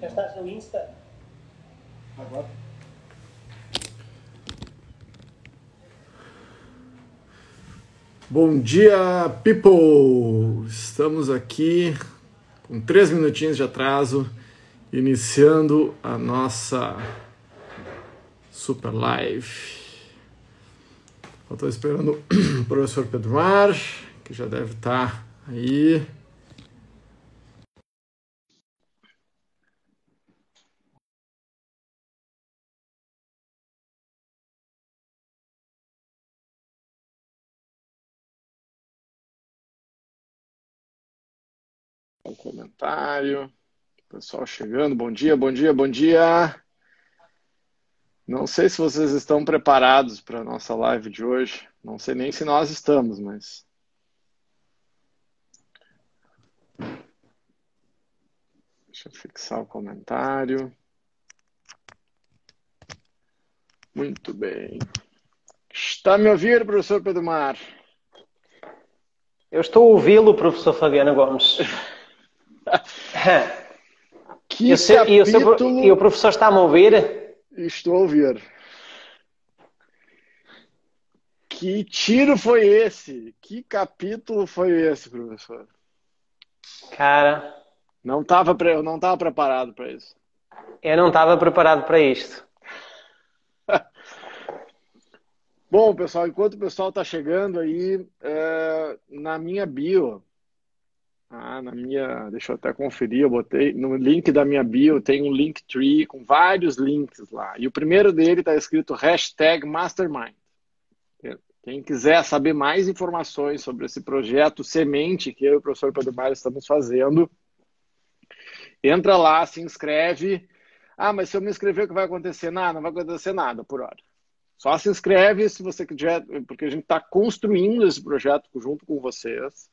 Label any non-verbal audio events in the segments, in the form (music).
Já estás no Insta? Agora. Bom dia, people! Estamos aqui com três minutinhos de atraso, iniciando a nossa super live. Estou esperando o (coughs) professor Pedro Mar, que já deve estar aí. Comentário. Pessoal chegando, bom dia, bom dia, bom dia. Não sei se vocês estão preparados para a nossa live de hoje. Não sei nem se nós estamos, mas. Deixa eu fixar o comentário. Muito bem. Está me ouvindo, professor Pedro Mar? Eu estou a ouvi-lo, professor Fabiano Gomes. (laughs) Que e, o seu- e o seu- capítulo... e o professor está-me a ouvir? Estou a ouvir. Que tiro foi esse? Que capítulo foi esse, professor? Cara, Não pre... eu não estava preparado para isso. eu não estava preparado para isto. (laughs) Bom, pessoal, enquanto o pessoal está chegando aí, é, na minha bio, ah, na minha, deixa eu até conferir, eu botei no link da minha bio tem um Linktree com vários links lá. E o primeiro dele está escrito hashtag Mastermind. Quem quiser saber mais informações sobre esse projeto semente que eu e o professor Pedro Mário estamos fazendo, entra lá, se inscreve. Ah, mas se eu me inscrever, o que vai acontecer? Nada, não vai acontecer nada por hora. Só se inscreve se você quiser, porque a gente está construindo esse projeto junto com vocês,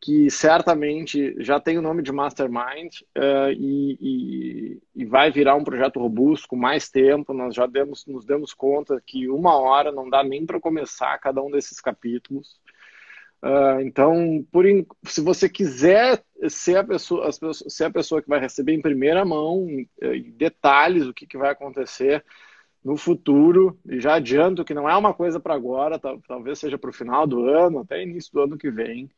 que certamente já tem o nome de Mastermind eh, e, e- e vai virar um projeto robusto com mais tempo. Nós já demos, nos demos conta que uma hora não dá nem para começar cada um desses capítulos. Ah, então, por se você quiser ser a pessoa, ser a pessoa que vai receber em primeira mão, eh, em detalhes, o que, que vai acontecer no futuro, e já adianto que não é uma coisa para agora, tal- talvez seja para o final do ano, até início do ano que vem.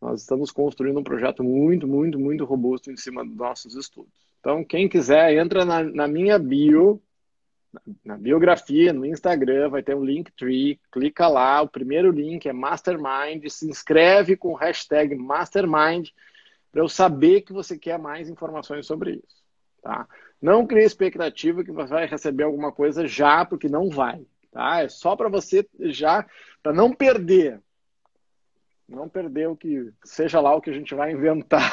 Nós estamos construindo um projeto muito, muito, muito robusto em cima dos nossos estudos. Então, quem quiser, entra na, na minha bio, na biografia, no Instagram, vai ter um Linktree, clica lá, o primeiro link é Mastermind, se inscreve com o hashtag Mastermind para eu saber que você quer mais informações sobre isso, tá? Não crie expectativa que você vai receber alguma coisa já, porque não vai, tá? É só para você já, para não perder, não perder o que, seja lá o que a gente vai inventar.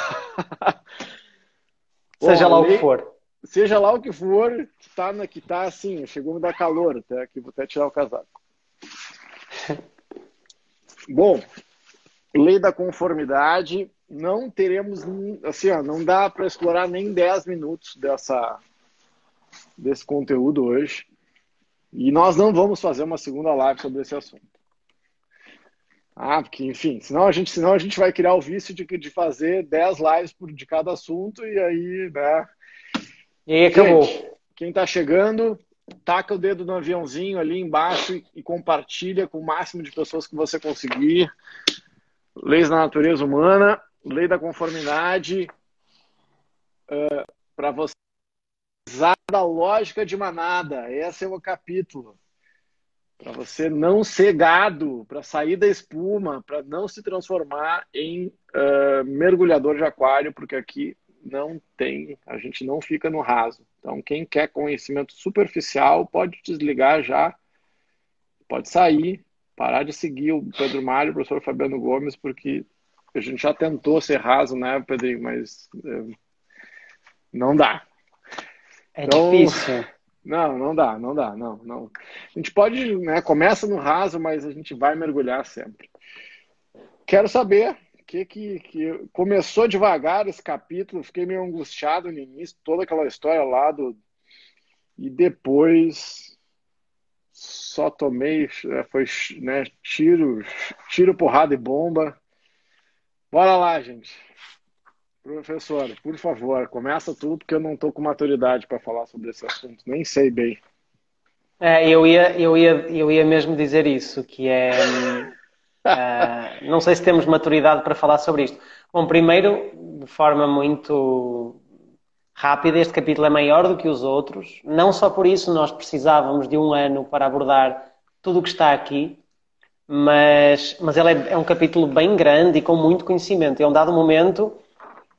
(laughs) Seja Bom, lá o que for. Seja lá o que for, tá, na, que tá assim, chegou a me dar calor até aqui, vou até tirar o casaco. (laughs) Bom, lei da conformidade, não teremos, assim, ó, não dá para explorar nem 10 minutos dessa, desse conteúdo hoje. E nós não vamos fazer uma segunda live sobre esse assunto. Ah, porque, enfim, senão a gente, senão a gente vai criar o vício de, de fazer 10 lives por, de cada assunto e aí, né? E aí acabou. Gente, quem está chegando, taca o dedo no aviãozinho ali embaixo e, e compartilha com o máximo de pessoas que você conseguir. Leis da natureza humana, lei da conformidade, para você usar da lógica de manada. Esse é o capítulo. Para você não ser gado, para sair da espuma, para não se transformar em ah, mergulhador de aquário, porque aqui não tem, a gente não fica no raso. Então, quem quer conhecimento superficial pode desligar já, pode sair, parar de seguir o Pedro Mário, o professor Fabiano Gomes, porque a gente já tentou ser raso, né, Pedrinho? Mas eh, não dá. É Então- difícil. Não, não dá, não dá, não, não. A gente pode, né, começa no raso, mas a gente vai mergulhar sempre. Quero saber que, que, que começou devagar esse capítulo, fiquei meio angustiado no início, toda aquela história lá do. E depois só tomei, é, foi né, tiro, tiro, porrada e bomba. Bora lá, gente. Professor, por favor, começa tudo, porque eu não estou com maturidade para falar sobre esse assunto, nem sei bem. É, eu ia, eu ia, eu ia mesmo dizer isso, que é. uh, (laughs) não sei se temos maturidade para falar sobre isto. Bom, primeiro, de forma muito rápida, este capítulo é maior do que os outros. Não só por isso nós precisávamos de um ano para abordar tudo o que está aqui, mas, mas ele é, é um capítulo bem grande e com muito conhecimento. A um dado momento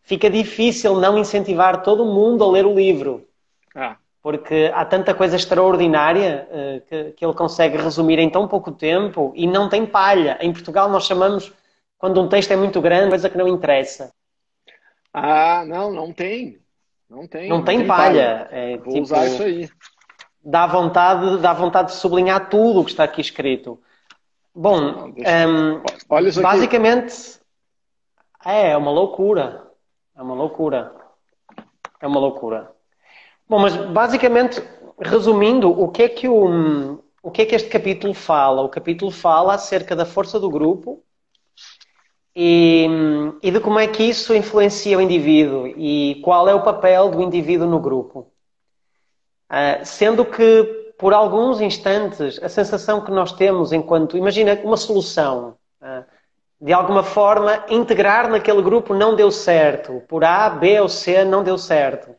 fica difícil não incentivar todo mundo a ler o livro. Ah porque há tanta coisa extraordinária uh, que, que, ele consegue resumir em tão pouco tempo e não tem palha. Em Portugal nós chamamos, quando um texto é muito grande, coisa que não interessa. Ah, não, não tem. Não tem. Não, não tem, tem, palha. palha. É, Vou tipo, usar isso aí. Dá vontade, dá vontade de sublinhar tudo o que está aqui escrito. Bom, não, um, ehm, Olha isso basicamente é, é uma loucura. É uma loucura. É uma loucura. Bom, mas basicamente, resumindo, o que é que o, o que é que este capítulo fala? O capítulo fala acerca da força do grupo e, e de como é que isso influencia o indivíduo e qual é o papel do indivíduo no grupo. Uh, sendo que, por alguns instantes, a sensação que nós temos enquanto, imagina uma solução, uh, de alguma forma, integrar naquele grupo não deu certo, por A, B ou C não deu certo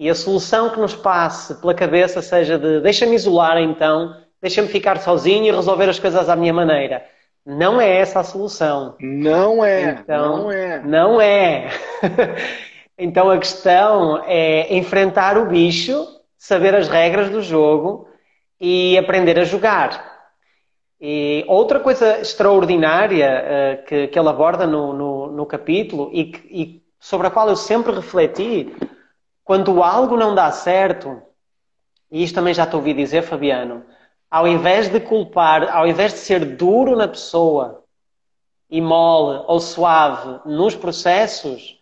e a solução que nos passe pela cabeça seja de deixa-me isolar então, deixa-me ficar sozinho e resolver as coisas à minha maneira. Não é essa a solução. Não é. Então, não é. Não é. (laughs) então a questão é enfrentar o bicho, saber as regras do jogo e aprender a jogar. E outra coisa extraordinária uh, que, que ele aborda no, no, no capítulo e, e sobre a qual eu sempre refleti quando algo não dá certo, e isto também já te ouvi dizer, Fabiano, ao invés de culpar, ao invés de ser duro na pessoa e mole ou suave nos processos,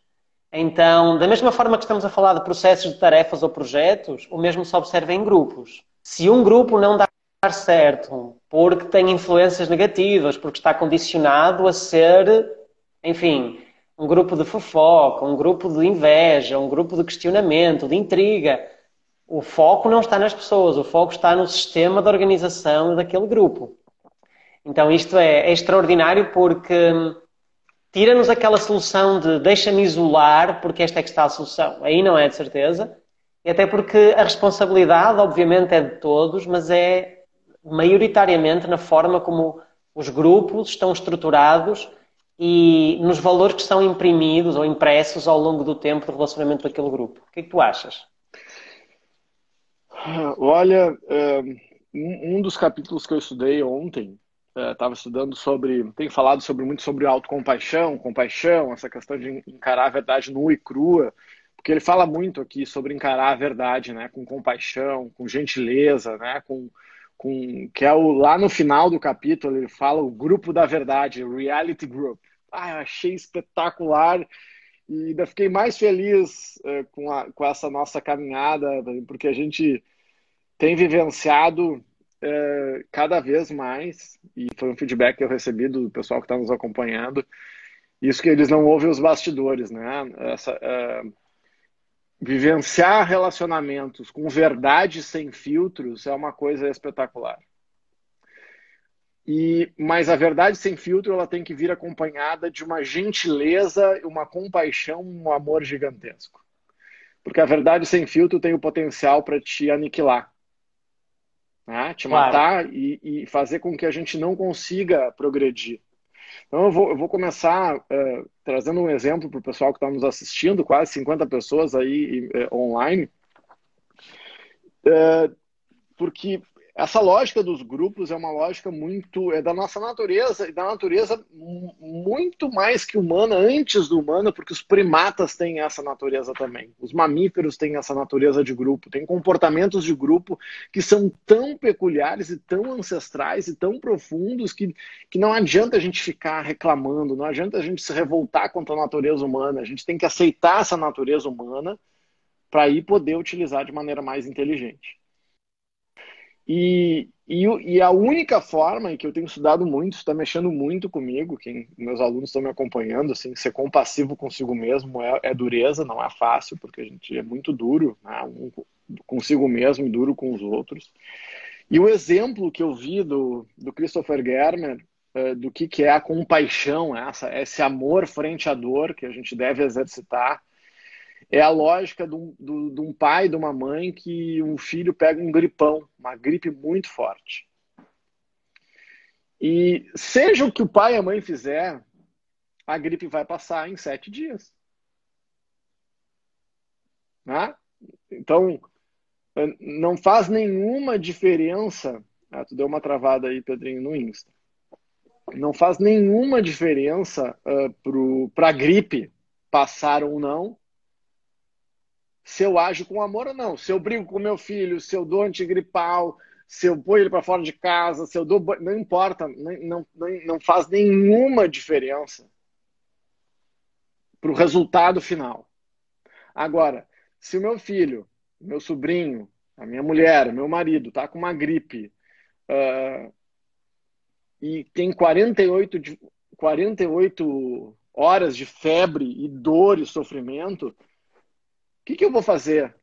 então, da mesma forma que estamos a falar de processos de tarefas ou projetos, o mesmo se observa em grupos. Se um grupo não dá certo porque tem influências negativas, porque está condicionado a ser, enfim, um grupo de fofoca, um grupo de inveja, um grupo de questionamento, de intriga. O foco não está nas pessoas, o foco está no sistema de organização daquele grupo. Então isto é, é extraordinário porque tira-nos aquela solução de deixa-me isolar porque esta é que está a solução. Aí não é de certeza. E até porque a responsabilidade, obviamente, é de todos, mas é maioritariamente na forma como os grupos estão estruturados e nos valores que são imprimidos ou impressos ao longo do tempo do relacionamento daquele grupo. O que é que tu achas? Olha, eh, um dos capítulos que eu estudei ontem, estava eh, estudando sobre, tem falado sobre muito sobre autocompaixão, compaixão, essa questão de encarar a verdade nua e crua, porque ele fala muito aqui sobre encarar a verdade, né, com compaixão, com gentileza, né, com com que é o lá no final do capítulo ele fala o grupo da verdade, reality group. Ah, achei espetacular e ainda fiquei mais feliz uh, com, a, com essa nossa caminhada, porque a gente tem vivenciado uh, cada vez mais, e foi um feedback que eu recebi do pessoal que está nos acompanhando, isso que eles não ouvem os bastidores, né? Essa, uh, vivenciar relacionamentos com verdade sem filtros é uma coisa espetacular. E, mas a verdade sem filtro ela tem que vir acompanhada de uma gentileza, uma compaixão, um amor gigantesco. Porque a verdade sem filtro tem o potencial para te aniquilar, né? te claro. matar e, e, fazer com que a gente não consiga progredir. Então eu vou, eu vou começar uh, trazendo um exemplo para o pessoal que está nos assistindo, quase 50 pessoas aí uh, online. Uh, porque essa lógica dos grupos é uma lógica muito é da nossa natureza e da natureza muito mais que humana antes do humano porque os primatas têm essa natureza também. Os mamíferos têm essa natureza de grupo têm comportamentos de grupo que são tão peculiares e tão ancestrais e tão profundos que, que não adianta a gente ficar reclamando não adianta a gente se revoltar contra a natureza humana. A gente tem que aceitar essa natureza humana para aí poder utilizar de maneira mais inteligente E, e, e, a única forma que eu tenho estudado muito, está mexendo muito comigo, quem meus alunos estão me acompanhando, assim, ser compassivo consigo mesmo é, é dureza, não é fácil, porque a gente é muito duro, né, um, consigo mesmo e duro com os outros. E o exemplo que eu vi do, do Christopher Germer, uh, do que, que é a compaixão, essa, esse amor frente à dor que a gente deve exercitar, é a lógica de um, de um pai de uma mãe que um filho pega um gripão, uma gripe muito forte. E seja o que o pai e a mãe fizer, a gripe vai passar em sete dias. Né? Então, não faz nenhuma diferença. Ah, tu deu uma travada aí, Pedrinho, no Insta. Não faz nenhuma diferença uh, para a gripe passar ou não, se eu ajo com amor ou não. Se eu brigo com meu filho, se eu dou antigripal, se eu ponho ele para fora de casa, se eu dou. Não importa, não, não, não faz nenhuma diferença para o resultado final. Agora, se o meu filho, meu sobrinho, a minha mulher, meu marido, tá com uma gripe uh, e tem 48, 48 horas de febre e dor e sofrimento, que, que eu vou fazer?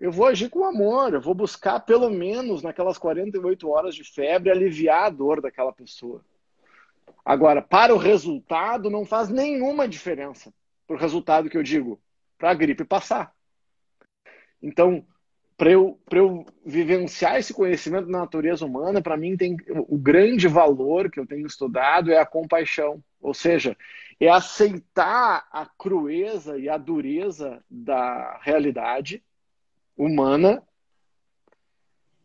Eu vou agir com amor, eu vou buscar, pelo menos naquelas 48 horas de febre, aliviar a dor daquela pessoa. Agora, para o resultado, não faz nenhuma diferença. Para o resultado que eu digo, para a gripe passar. Então, para eu, eu vivenciar esse conhecimento da natureza humana, para mim tem o grande valor que eu tenho estudado é a compaixão. Ou seja, é aceitar a crueza e a dureza da realidade humana,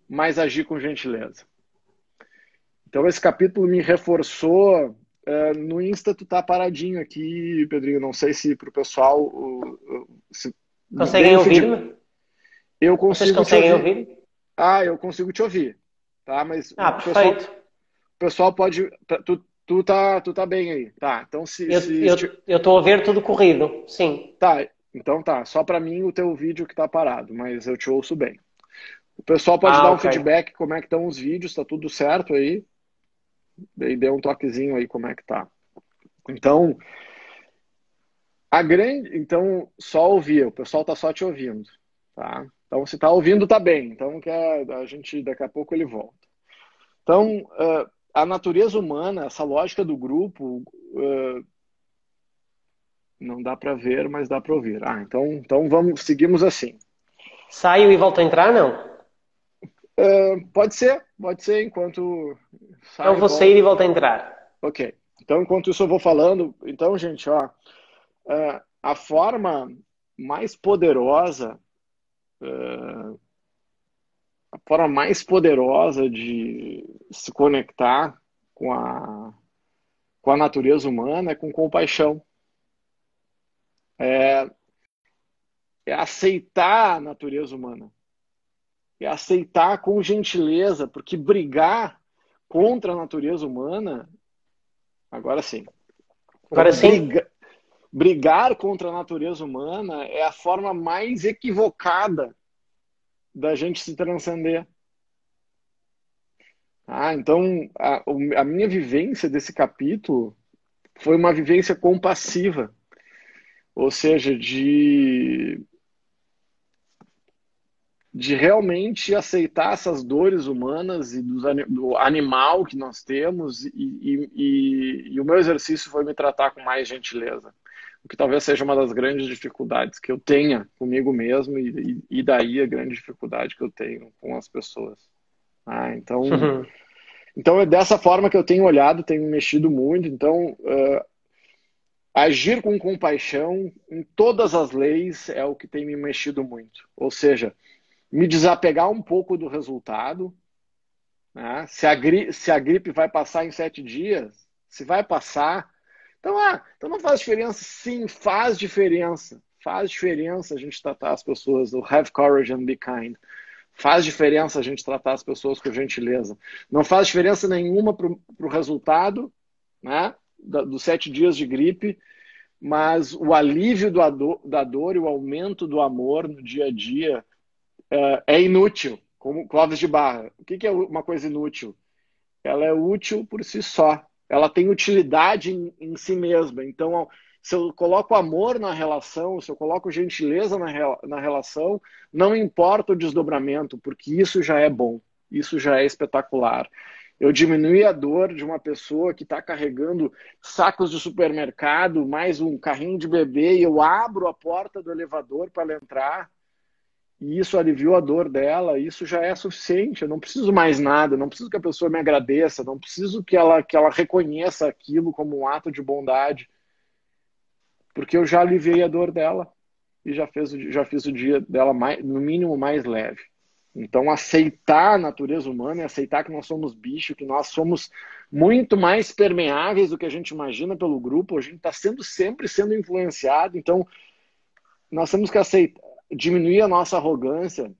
mas agir com gentileza. Então esse capítulo me reforçou. Uh, no Insta tu tá paradinho aqui, Pedrinho. Não sei se para o pessoal. Se Conseguem ouvir? Eu consigo Vocês conseguem ouvir. ouvir. Ah, eu consigo te ouvir. Tá, mas ah, o pessoal, perfeito. o pessoal pode. Tu, Tu tá, tu tá bem aí, tá? Então se eu, se, eu, eu tô a ver tudo corrido, sim. Tá, então tá. Só para mim o teu vídeo que tá parado, mas eu te ouço bem. O pessoal pode ah, dar um okay. feedback como é que estão os vídeos, tá tudo certo aí? Daí dê um toquezinho aí como é que tá. Então, a grande, então só ouvir, o pessoal tá só te ouvindo, tá? Então se tá ouvindo tá bem. Então que a gente daqui a pouco ele volta. Então, uh, a natureza humana, essa lógica do grupo, uh, não dá para ver, mas dá para ouvir. Ah, então, então vamos, seguimos assim. Saio e volto a entrar, não? Uh, pode ser, pode ser enquanto. Saio, então vou sair e volto a entrar. Ok. Então, enquanto isso eu vou falando, então, gente, ó, uh, a forma mais poderosa uh, a forma mais poderosa de se conectar com a, com a natureza humana é com compaixão. É, é aceitar a natureza humana. É aceitar com gentileza, porque brigar contra a natureza humana, agora sim. Agora sim. Briga, brigar contra a natureza humana é a forma mais equivocada da gente se transcender. Ah, então a, a minha vivência desse capítulo foi uma vivência compassiva, ou seja, de de realmente aceitar essas dores humanas e dos, do animal que nós temos e, e, e, e, o meu exercício foi me tratar com mais gentileza o que talvez seja uma das grandes dificuldades que eu tenha comigo mesmo e, e daí a grande dificuldade que eu tenho com as pessoas. Ah, então, uhum. (laughs) então é dessa forma que eu tenho olhado, tenho mexido muito. Então, uh, agir com compaixão em todas as leis é o que tem me mexido muito. Ou seja, me desapegar um pouco do resultado. Né? Se, a gripe, se a gripe vai passar em sete dias, se vai passar, então, ah, então não faz diferença? Sim, faz diferença. Faz diferença a gente tratar as pessoas, o have courage and be kind. Faz diferença a gente tratar as pessoas com gentileza. Não faz diferença nenhuma para o resultado né, dos sete dias de gripe, mas o alívio do, da dor e o aumento do amor no dia a dia uh, é inútil como Clóvis de Barra. O que, que é uma coisa inútil? Ela é útil por si só. Ela tem utilidade em, em si mesma. Então, se eu coloco amor na relação, se eu coloco gentileza na, na relação, não importa o desdobramento, porque isso já é bom, isso já é espetacular. Eu diminui a dor de uma pessoa que está carregando sacos de supermercado, mais um carrinho de bebê, e eu abro a porta do elevador para ela entrar, e isso aliviou a dor dela, isso já é suficiente. Eu não preciso mais nada, não preciso que a pessoa me agradeça, não preciso que ela, que ela reconheça aquilo como um ato de bondade porque eu já aliviei a dor dela e já, fez, já fiz o dia dela mais, no mínimo mais leve. Então, aceitar a natureza humana e aceitar que nós somos bicho, que nós somos muito mais permeáveis do que a gente imagina pelo grupo, a gente está sendo sempre sendo influenciado. Então, nós temos que aceitar, diminuir a nossa arrogância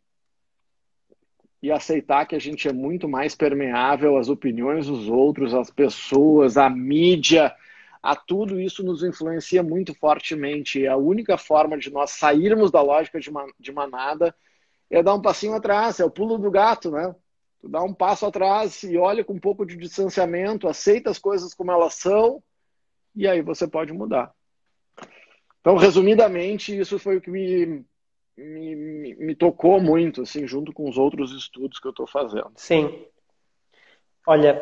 e aceitar que a gente é muito mais permeável às opiniões dos outros, às pessoas, à mídia, a tudo isso nos influencia muito fortemente. E a única forma de nós sairmos da lógica de, de manada é dar um passinho atrás, é o pulo do gato, né? Tu dá um passo atrás e olha com um pouco de distanciamento, aceita as coisas como elas são, e aí você pode mudar. Então, resumidamente, isso foi o que me, me, me tocou muito, assim, junto com os outros estudos que eu estou fazendo. Sim. Olha,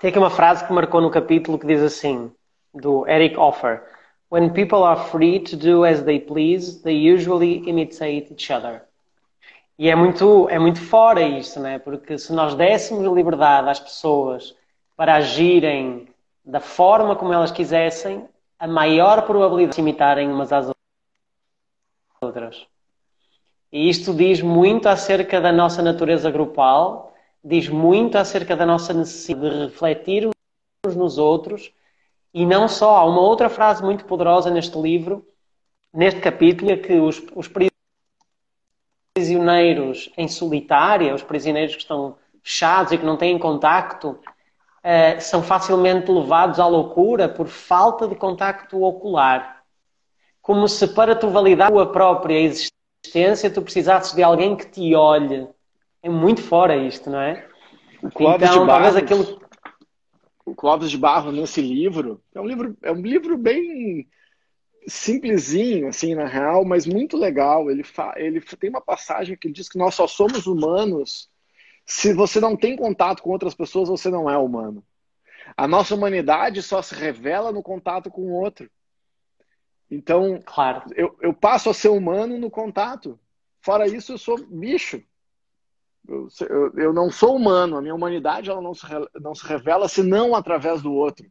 tem aqui uma frase que marcou no capítulo que diz assim: do Eric Offer. When people are free to do as they please, they usually imitate each other. E é muito, é muito fora isto, né? Porque se nós dessemos liberdade às pessoas para agirem da forma como elas quisessem, a maior probabilidade de imitarem umas às outras. E isto diz muito acerca da nossa natureza grupal, diz muito acerca da nossa necessidade de refletir uns nos outros e não só, há uma outra frase muito poderosa neste livro, neste capítulo, é que os, os prisioneiros em solitária, os prisioneiros que estão fechados e que não têm contacto, uh, são facilmente levados à loucura por falta de contacto ocular. Como se para tu validar a tua própria existência tu precisasses de alguém que te olhe. É muito fora isto, não é? Então, talvez aquilo o Clóvis de Barro nesse livro. É um livro, é um livro bem simplesinho, assim, na real, mas muito legal. Ele, fa... ele tem uma passagem que diz que nós só somos humanos se você não tem contato com outras pessoas, você não é humano. A nossa humanidade só se revela no contato com o outro. Então, claro. eu, eu passo a ser humano no contato. Fora isso, eu sou bicho. Eu, eu, eu, não sou humano, a minha humanidade ela não se, não se revela senão através do outro.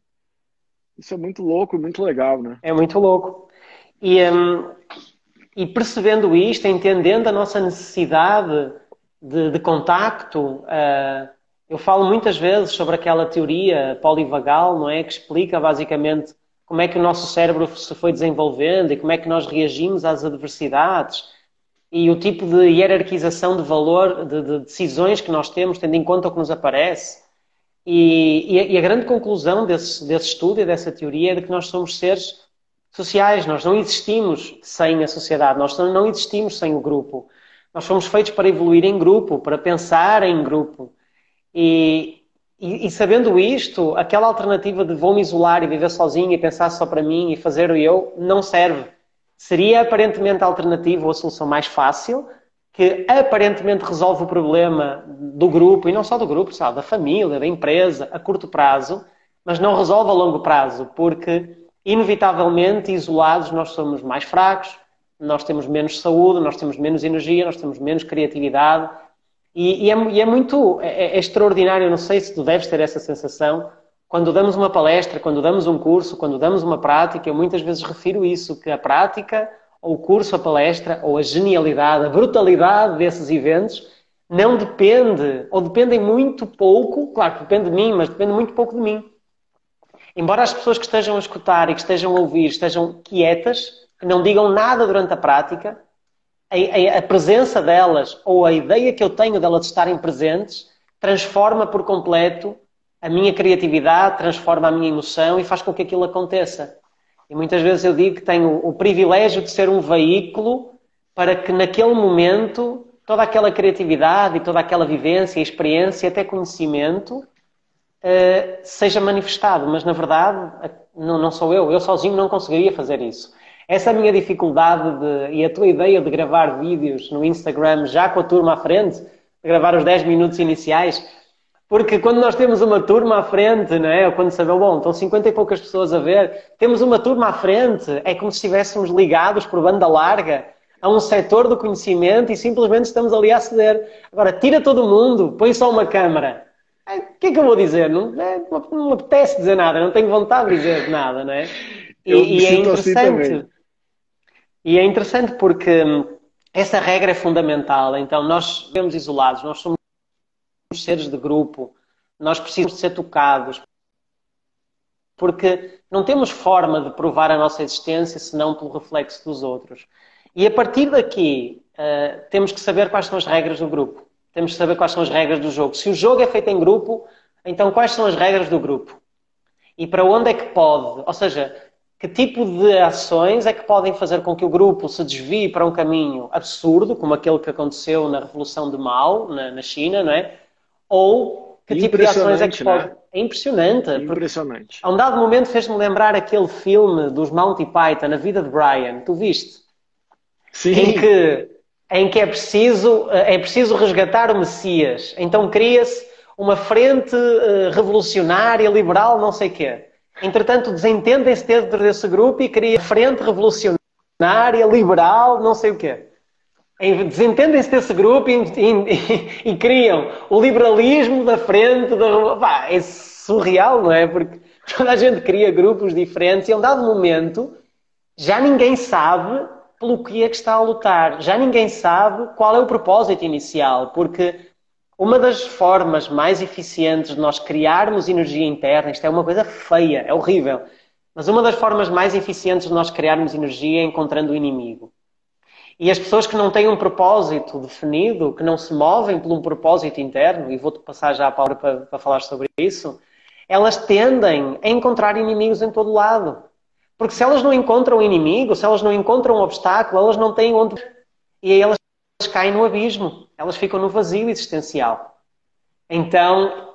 Isso é muito louco, muito legal, né? É muito louco. E, um, e percebendo isto, entendendo a nossa necessidade de, de contacto, uh, eu falo muitas vezes sobre aquela teoria polivagal, não é? Que explica basicamente como é que o nosso cérebro se foi desenvolvendo e como é que nós reagimos às adversidades e o tipo de hierarquização de valor, de, de, decisões que nós temos, tendo em conta o que nos aparece. E, e, a, e, a, grande conclusão desse, desse estudo e dessa teoria é de que nós somos seres sociais, nós não existimos sem a sociedade, nós não existimos sem o grupo. Nós fomos feitos para evoluir em grupo, para pensar em grupo. E, e sabendo isto, aquela alternativa de vou me isolar e viver sozinho e pensar só para mim e fazer o eu não serve. Seria aparentemente alternativa ou a solução mais fácil, que aparentemente resolve o problema do grupo, e não só do grupo, sabe, da família, da empresa, a curto prazo, mas não resolve a longo prazo, porque inevitavelmente isolados nós somos mais fracos, nós temos menos saúde, nós temos menos energia, nós temos menos criatividade, e, e, é, e é, muito é, é extraordinário, não sei se tu deves ter essa sensação, quando damos uma palestra, quando damos um curso, quando damos uma prática, eu muitas vezes refiro isso, que a prática, ou o curso, a palestra, ou a genialidade, a brutalidade desses eventos, não depende, ou dependem muito pouco, claro que depende de mim, mas depende muito pouco de mim. Embora as pessoas que estejam a escutar e que estejam a ouvir estejam quietas, que não digam nada durante a prática, a, a, presença delas, ou a ideia que eu tenho delas estarem presentes, transforma por completo a minha criatividade transforma a minha emoção e faz com que aquilo aconteça. E muitas vezes eu digo que tenho o privilégio de ser um veículo para que naquele momento toda aquela criatividade e toda aquela vivência, experiência, até conhecimento, uh, seja manifestado. Mas, na verdade, não sou eu. Eu sozinho não conseguiria fazer isso. Essa é a minha dificuldade de, e a tua ideia de gravar vídeos no Instagram já com a turma à frente, gravar os 10 minutos iniciais, porque quando nós temos uma turma à frente, não é? Quando sabemos, bom, estão 50 e poucas pessoas a ver, temos uma turma à frente, é como se estivéssemos ligados por banda larga a um setor do conhecimento e simplesmente estamos ali a aceder. Agora, tira todo mundo, põe só uma câmara. É, o que é que eu vou dizer? Não, é, não me apetece dizer nada, não tenho vontade de dizer nada, não é? E, e é assim interessante. Assim e é interessante porque hum, essa regra é fundamental. Então, nós vivemos isolados, nós somos seres de grupo, nós precisamos de ser tocados, porque não temos forma de provar a nossa existência senão pelo reflexo dos outros. E a partir daqui, uh, temos que saber quais são as regras do grupo. Temos que saber quais são as regras do jogo. Se o jogo é feito em grupo, então quais são as regras do grupo? E para onde é que pode? Ou seja, que tipo de ações é que podem fazer com que o grupo se desvie para um caminho absurdo, como aquele que aconteceu na Revolução de Mao, na, na China, não é? Ou que tipo de ações é que pode. Né? É impressionante. Impressionante. A um dado momento fez-me lembrar aquele filme dos Monty Python, A Vida de Brian. Tu viste? Sim. Em que, em que é, preciso, é preciso resgatar o Messias. Então cria-se uma frente uh, revolucionária, liberal, não sei o quê. Entretanto, desentendem-se dentro desse grupo e cria frente revolucionária, liberal, não sei o quê desentendem-se desse grupo e, e, e, criam o liberalismo da frente da. Pá, é surreal, não é? Porque toda a gente cria grupos diferentes e a um dado momento já ninguém sabe pelo que é que está a lutar, já ninguém sabe qual é o propósito inicial, porque uma das formas mais eficientes de nós criarmos energia interna, isto é uma coisa feia, é horrível, mas uma das formas mais eficientes de nós criarmos energia é encontrando o inimigo. E as pessoas que não têm um propósito definido, que não se movem por um propósito interno, e vou-te passar já a palavra para, para falar sobre isso, elas tendem a encontrar inimigos em todo lado. Porque se elas não encontram inimigo, se elas não encontram um obstáculo, elas não têm onde. E aí elas caem no abismo, elas ficam no vazio existencial. Então,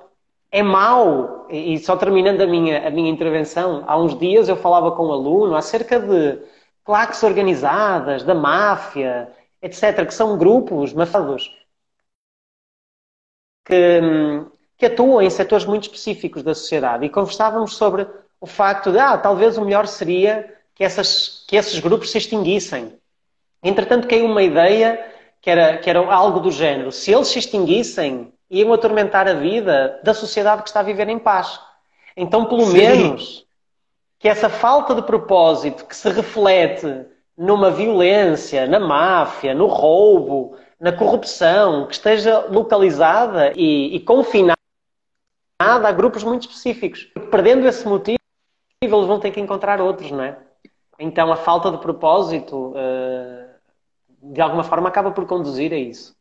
é mau, e só terminando a minha, a minha intervenção, há uns dias eu falava com um aluno acerca de claques organizadas, da máfia, etc., que são grupos mafiosos que, que atuam em setores muito específicos da sociedade. E conversávamos sobre o facto de, ah, talvez o melhor seria que, essas, que esses grupos se extinguissem. Entretanto, caiu uma ideia que era, que era algo do género: se eles se extinguissem, iam atormentar a vida da sociedade que está a viver em paz. Então, pelo Sim. menos, que essa falta de propósito que se reflete numa violência, na máfia, no roubo, na corrupção, que esteja localizada e, e confinada a grupos muito específicos. Perdendo esse motivo, eles vão ter que encontrar outros, não é? Então a falta de propósito, eh, de alguma forma, acaba por conduzir a isso.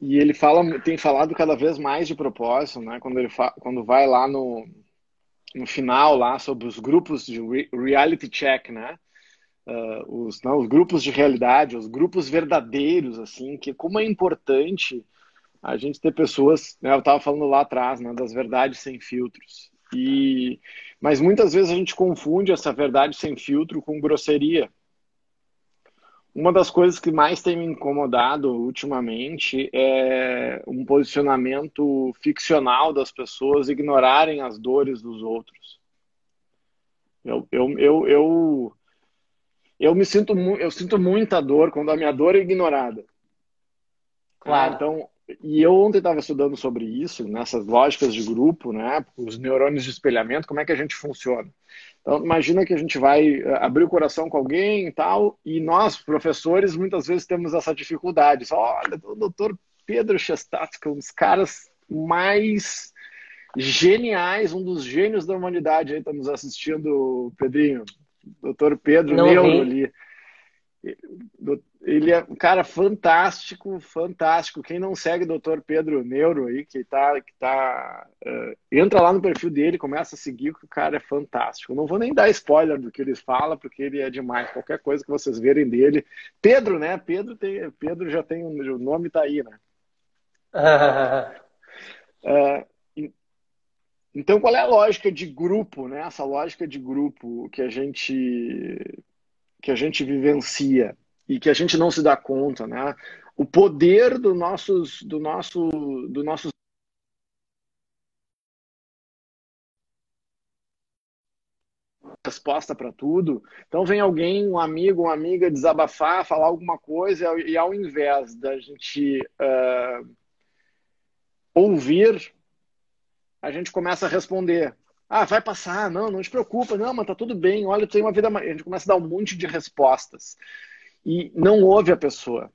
E ele fala, tem falado cada vez mais de propósito, né? Quando ele fa... quando vai lá no, no final lá sobre os grupos de reality check, né? Uh, os, não, os grupos de realidade, os grupos verdadeiros, assim, que como é importante a gente ter pessoas, né, eu estava falando lá atrás, né, das verdades sem filtros. E, mas muitas vezes a gente confunde essa verdade sem filtro com grosseria. Uma das coisas que mais tem me incomodado ultimamente é um posicionamento ficcional das pessoas ignorarem as dores dos outros. Eu, eu, eu, eu, eu me sinto, eu sinto muita dor quando a minha dor é ignorada. Claro. Então, e eu ontem estava estudando sobre isso, nessas lógicas de grupo, né? Os neurônios de espelhamento, como é que a gente funciona. Então, imagina que a gente vai eh, abrir o coração com alguém e tal, e nós, professores, muitas vezes temos essa dificuldade. Só, olha, o doutor Pedro Chestatsky, um dos caras mais geniais, um dos gênios da humanidade aí, estamos assistindo, Pedrinho, doutor Pedro Não Neuro ali. Ele é um cara fantástico, fantástico. Quem não segue o Dr. Pedro Neuro aí, que tá, que tá uh, entra lá no perfil dele, começa a seguir, que o cara é fantástico. não vou nem dar spoiler do que ele fala, porque ele é demais. Qualquer coisa que vocês verem dele, Pedro, né? Pedro tem, Pedro já tem o nome tá aí, né? uh, (laughs) então, qual é a lógica de grupo, né? Essa lógica de grupo que a gente que a gente vivencia e que a gente não se dá conta, né? O poder do nossos do nosso do nossos resposta para tudo. Então vem alguém, um amigo, uma amiga desabafar, falar alguma coisa e ao invés da gente uh, ouvir a gente começa a responder. Ah, vai passar, não, não te preocupa, não, mas tá tudo bem, olha, tu tem uma vida. A gente começa a dar um monte de respostas. E não ouve a pessoa.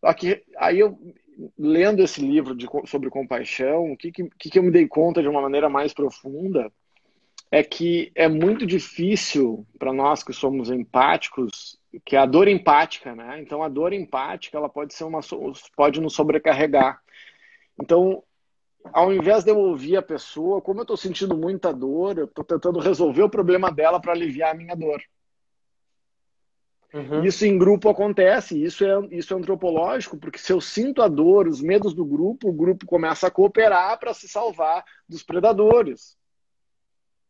Aqui, aí eu, lendo esse livro de, sobre compaixão, o que, que, que eu me dei conta de uma maneira mais profunda é que é muito difícil para nós que somos empáticos, que a dor empática, né? Então a dor empática ela pode ser uma pode nos sobrecarregar. Então ao invés de eu ouvir a pessoa, como eu estou sentindo muita dor, eu estou tentando resolver o problema dela para aliviar a minha dor. Uhum. Isso em grupo acontece, isso é, isso é antropológico, porque se eu sinto a dor, os medos do grupo, o grupo começa a cooperar para se salvar dos predadores.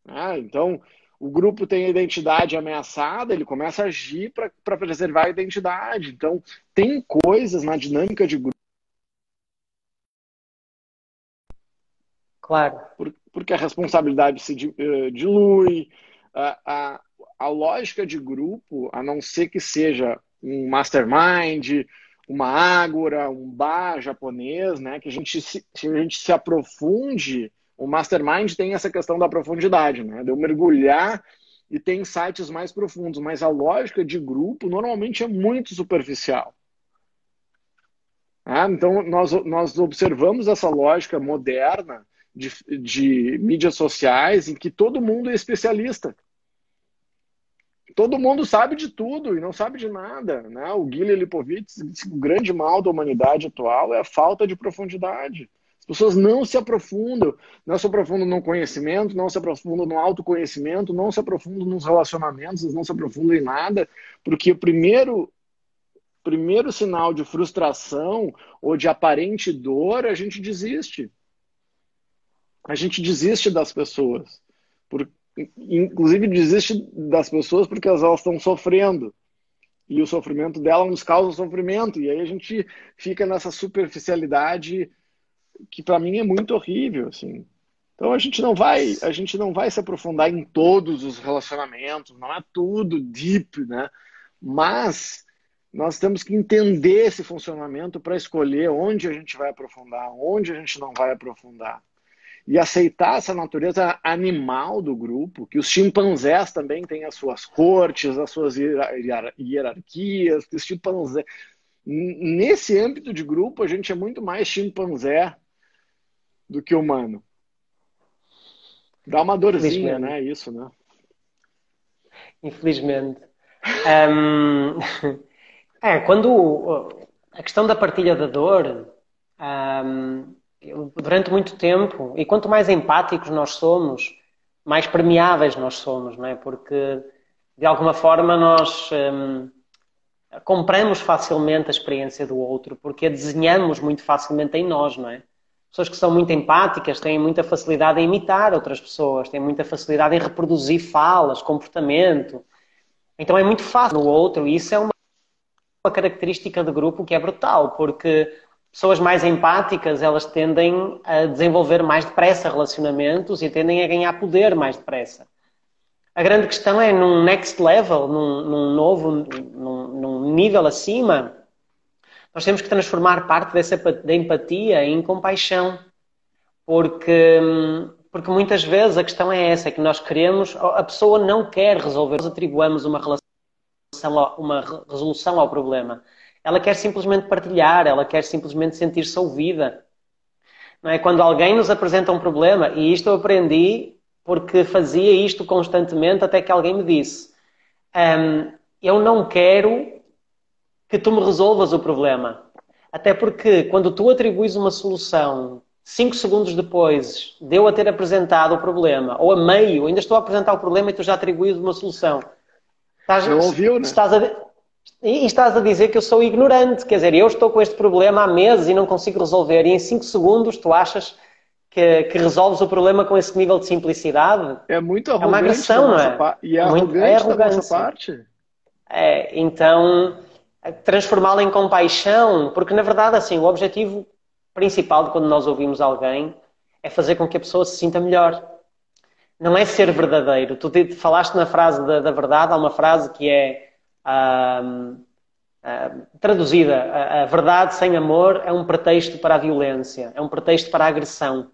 Ah, então, o grupo tem a identidade ameaçada, ele começa a agir para preservar a identidade. Então, tem coisas na dinâmica de grupo Claro. porque a responsabilidade se eh, dilui, a, a, a lógica de grupo, a não ser que seja um mastermind, uma ágora, um bar japonês, né? Que a gente se, se a gente se aprofunde, o mastermind tem essa questão da profundidade, né? De eu mergulhar e ter insights mais profundos, mas a lógica de grupo normalmente é muito superficial. Ah, então nós, nós observamos essa lógica moderna de, de mídias sociais em que todo mundo é especialista. Todo mundo sabe de tudo e não sabe de nada. Né? O Guilherme Lipovitz o grande mal da humanidade atual é a falta de profundidade. As pessoas não se aprofundam, não se aprofundam no conhecimento, não se aprofundam no autoconhecimento, não se aprofundam nos relacionamentos, não se aprofundam em nada, porque o primeiro primeiro sinal de frustração ou de aparente dor, a gente desiste a gente desiste das pessoas. Por, inclusive, desiste das pessoas porque elas, estão sofrendo. E o sofrimento dela nos causa sofrimento. E aí a gente fica nessa superficialidade que para mim é muito horrível, assim. Então a gente não vai, a gente não vai se aprofundar em todos os relacionamentos, não é tudo deep, né? Mas nós temos que entender esse funcionamento para escolher onde a gente vai aprofundar, onde a gente não vai aprofundar e aceitar essa natureza animal do grupo, que os chimpanzés também têm as suas cortes, as suas hierarquias, que os chimpanzés... Nesse âmbito de grupo, a gente é muito mais chimpanzé do que humano. Dá uma dorzinha, né? Isso, né? Infelizmente. Um, (laughs) é, quando a questão da partilha da dor, um, durante muito tempo, e quanto mais empáticos nós somos, mais permeáveis nós somos, não é? Porque de alguma forma nós hum, compramos facilmente a experiência do outro, porque a desenhamos muito facilmente em nós, não é? Pessoas que são muito empáticas têm muita facilidade em imitar outras pessoas, têm muita facilidade em reproduzir falas, comportamento. Então é muito fácil no outro, e isso é uma característica de grupo que é brutal, porque pessoas mais empáticas, elas tendem a desenvolver mais depressa relacionamentos e tendem a ganhar poder mais depressa. A grande questão é, num next level, num, num novo, num, num, nível acima, nós temos que transformar parte dessa da empatia em compaixão. Porque, porque muitas vezes a questão é essa, é que nós queremos, a pessoa não quer resolver, nós atribuamos uma, relação, uma resolução ao problema ela quer simplesmente partilhar, ela quer simplesmente sentir-se ouvida. Não é? Quando alguém nos apresenta um problema, e isto eu aprendi porque fazia isto constantemente até que alguém me disse: um, Eu não quero que tu me resolvas o problema. Até porque quando tu atribuis uma solução cinco segundos depois de eu a ter apresentado o problema, ou a meio, ainda estou a apresentar o problema e tu já atribuís uma solução. Estás, Não ouviu, né? Estás a, e estás a dizer que eu sou ignorante. Quer dizer, eu estou com este problema há meses e não consigo resolver. E em cinco segundos tu achas que, que, resolves o problema com esse nível de simplicidade. É muito arrogante. É uma agressão, não é? Pa... E é, é arrogante é da nossa parte. É, então, transformá-la em compaixão, porque na verdade, assim, o objetivo principal de quando nós ouvimos alguém é fazer com que a pessoa se sinta melhor. Não é ser verdadeiro. Tu falaste na frase da, da verdade, há uma frase que é traduzida: a, a verdade sem amor é um pretexto para a violência, é um pretexto para a agressão.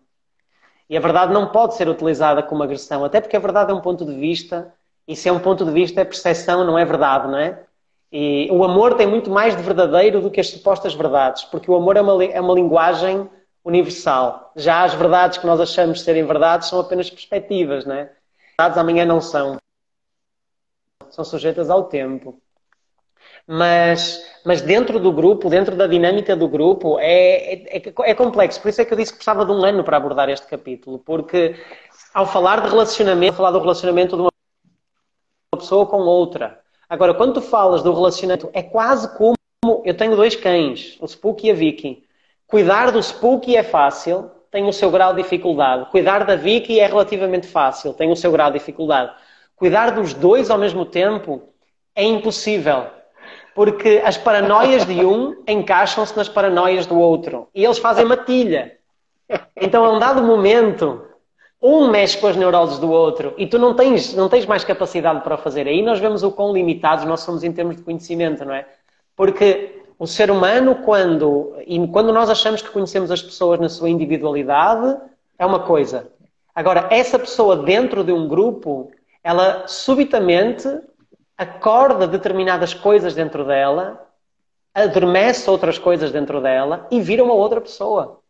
E a verdade não pode ser utilizada como agressão, até porque a verdade é um ponto de vista, e se é um ponto de vista é percepção, não é verdade, não é? E o amor tem muito mais de verdadeiro do que as supostas verdades, porque o amor é uma, é uma linguagem universal. Já as verdades que nós achamos serem verdades são apenas perspectivas, não é? Verdades amanhã não são. São sujeitas ao tempo. Mas, mas dentro do grupo, dentro da dinâmica do grupo, é, é, é, complexo. Por isso é que eu disse que precisava de um ano para abordar este capítulo. Porque ao falar de relacionamento, falar do relacionamento de uma pessoa com outra. Agora, quando tu falas do relacionamento, é quase como eu tenho dois cães, o Spooky e a Vicky. Cuidar do Spooky é fácil, tem o seu grau de dificuldade. Cuidar da Vicky é relativamente fácil, tem o seu grau de dificuldade. Cuidar dos dois ao mesmo tempo é impossível porque as paranoias de um encaixam-se nas paranoias do outro. E eles fazem matilha. Então, a um dado momento, um mexe com as neuroses do outro e tu não tens, não tens mais capacidade para fazer. Aí nós vemos o quão limitados nós somos em termos de conhecimento, não é? Porque o ser humano, quando, e quando nós achamos que conhecemos as pessoas na sua individualidade, é uma coisa. Agora, essa pessoa dentro de um grupo, ela subitamente acorda determinadas coisas dentro dela, adormece outras coisas dentro dela e vira uma outra pessoa.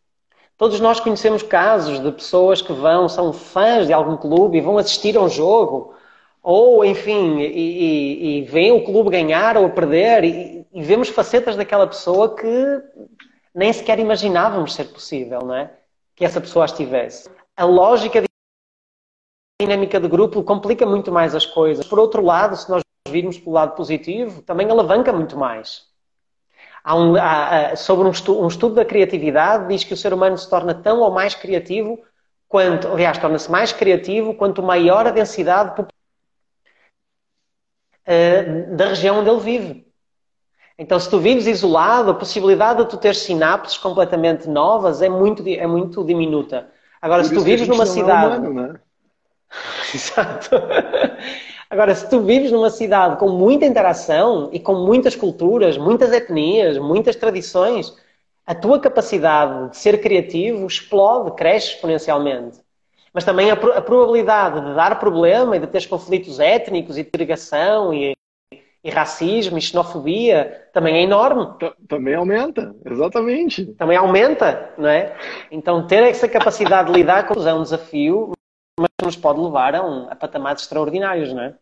Todos nós conhecemos casos de pessoas que vão, são fãs de algum clube e vão assistir a um jogo, ou enfim, e, e, e veem o clube ganhar ou perder, e, e, vemos facetas daquela pessoa que nem sequer imaginávamos ser possível, não é? Que essa pessoa estivesse. A lógica de dinâmica de grupo complica muito mais as coisas. Por outro lado, se nós virmos pelo lado positivo, também alavanca muito mais. Há um, há, sobre um estudo, um estudo, da criatividade, diz que o ser humano se torna tão ou mais criativo quanto, aliás, torna-se mais criativo quanto maior a densidade uh, da região onde ele vive. Então, se tu vives isolado, a possibilidade de tu ter sinapses completamente novas é muito, é muito diminuta. Agora, Por se tu vives numa cidade. É humano? (laughs) Exato. Agora, se tu vives numa cidade com muita interação e com muitas culturas, muitas etnias, muitas tradições, a tua capacidade de ser criativo explode, cresce exponencialmente. Mas também a, a probabilidade de dar problema e de teres conflitos étnicos e de segregação e, e racismo e xenofobia também é enorme. Também aumenta, exatamente. Também aumenta, não é? Então, ter essa capacidade de lidar com é um desafio, mas nos pode levar a, um, a patamares extraordinários, não é?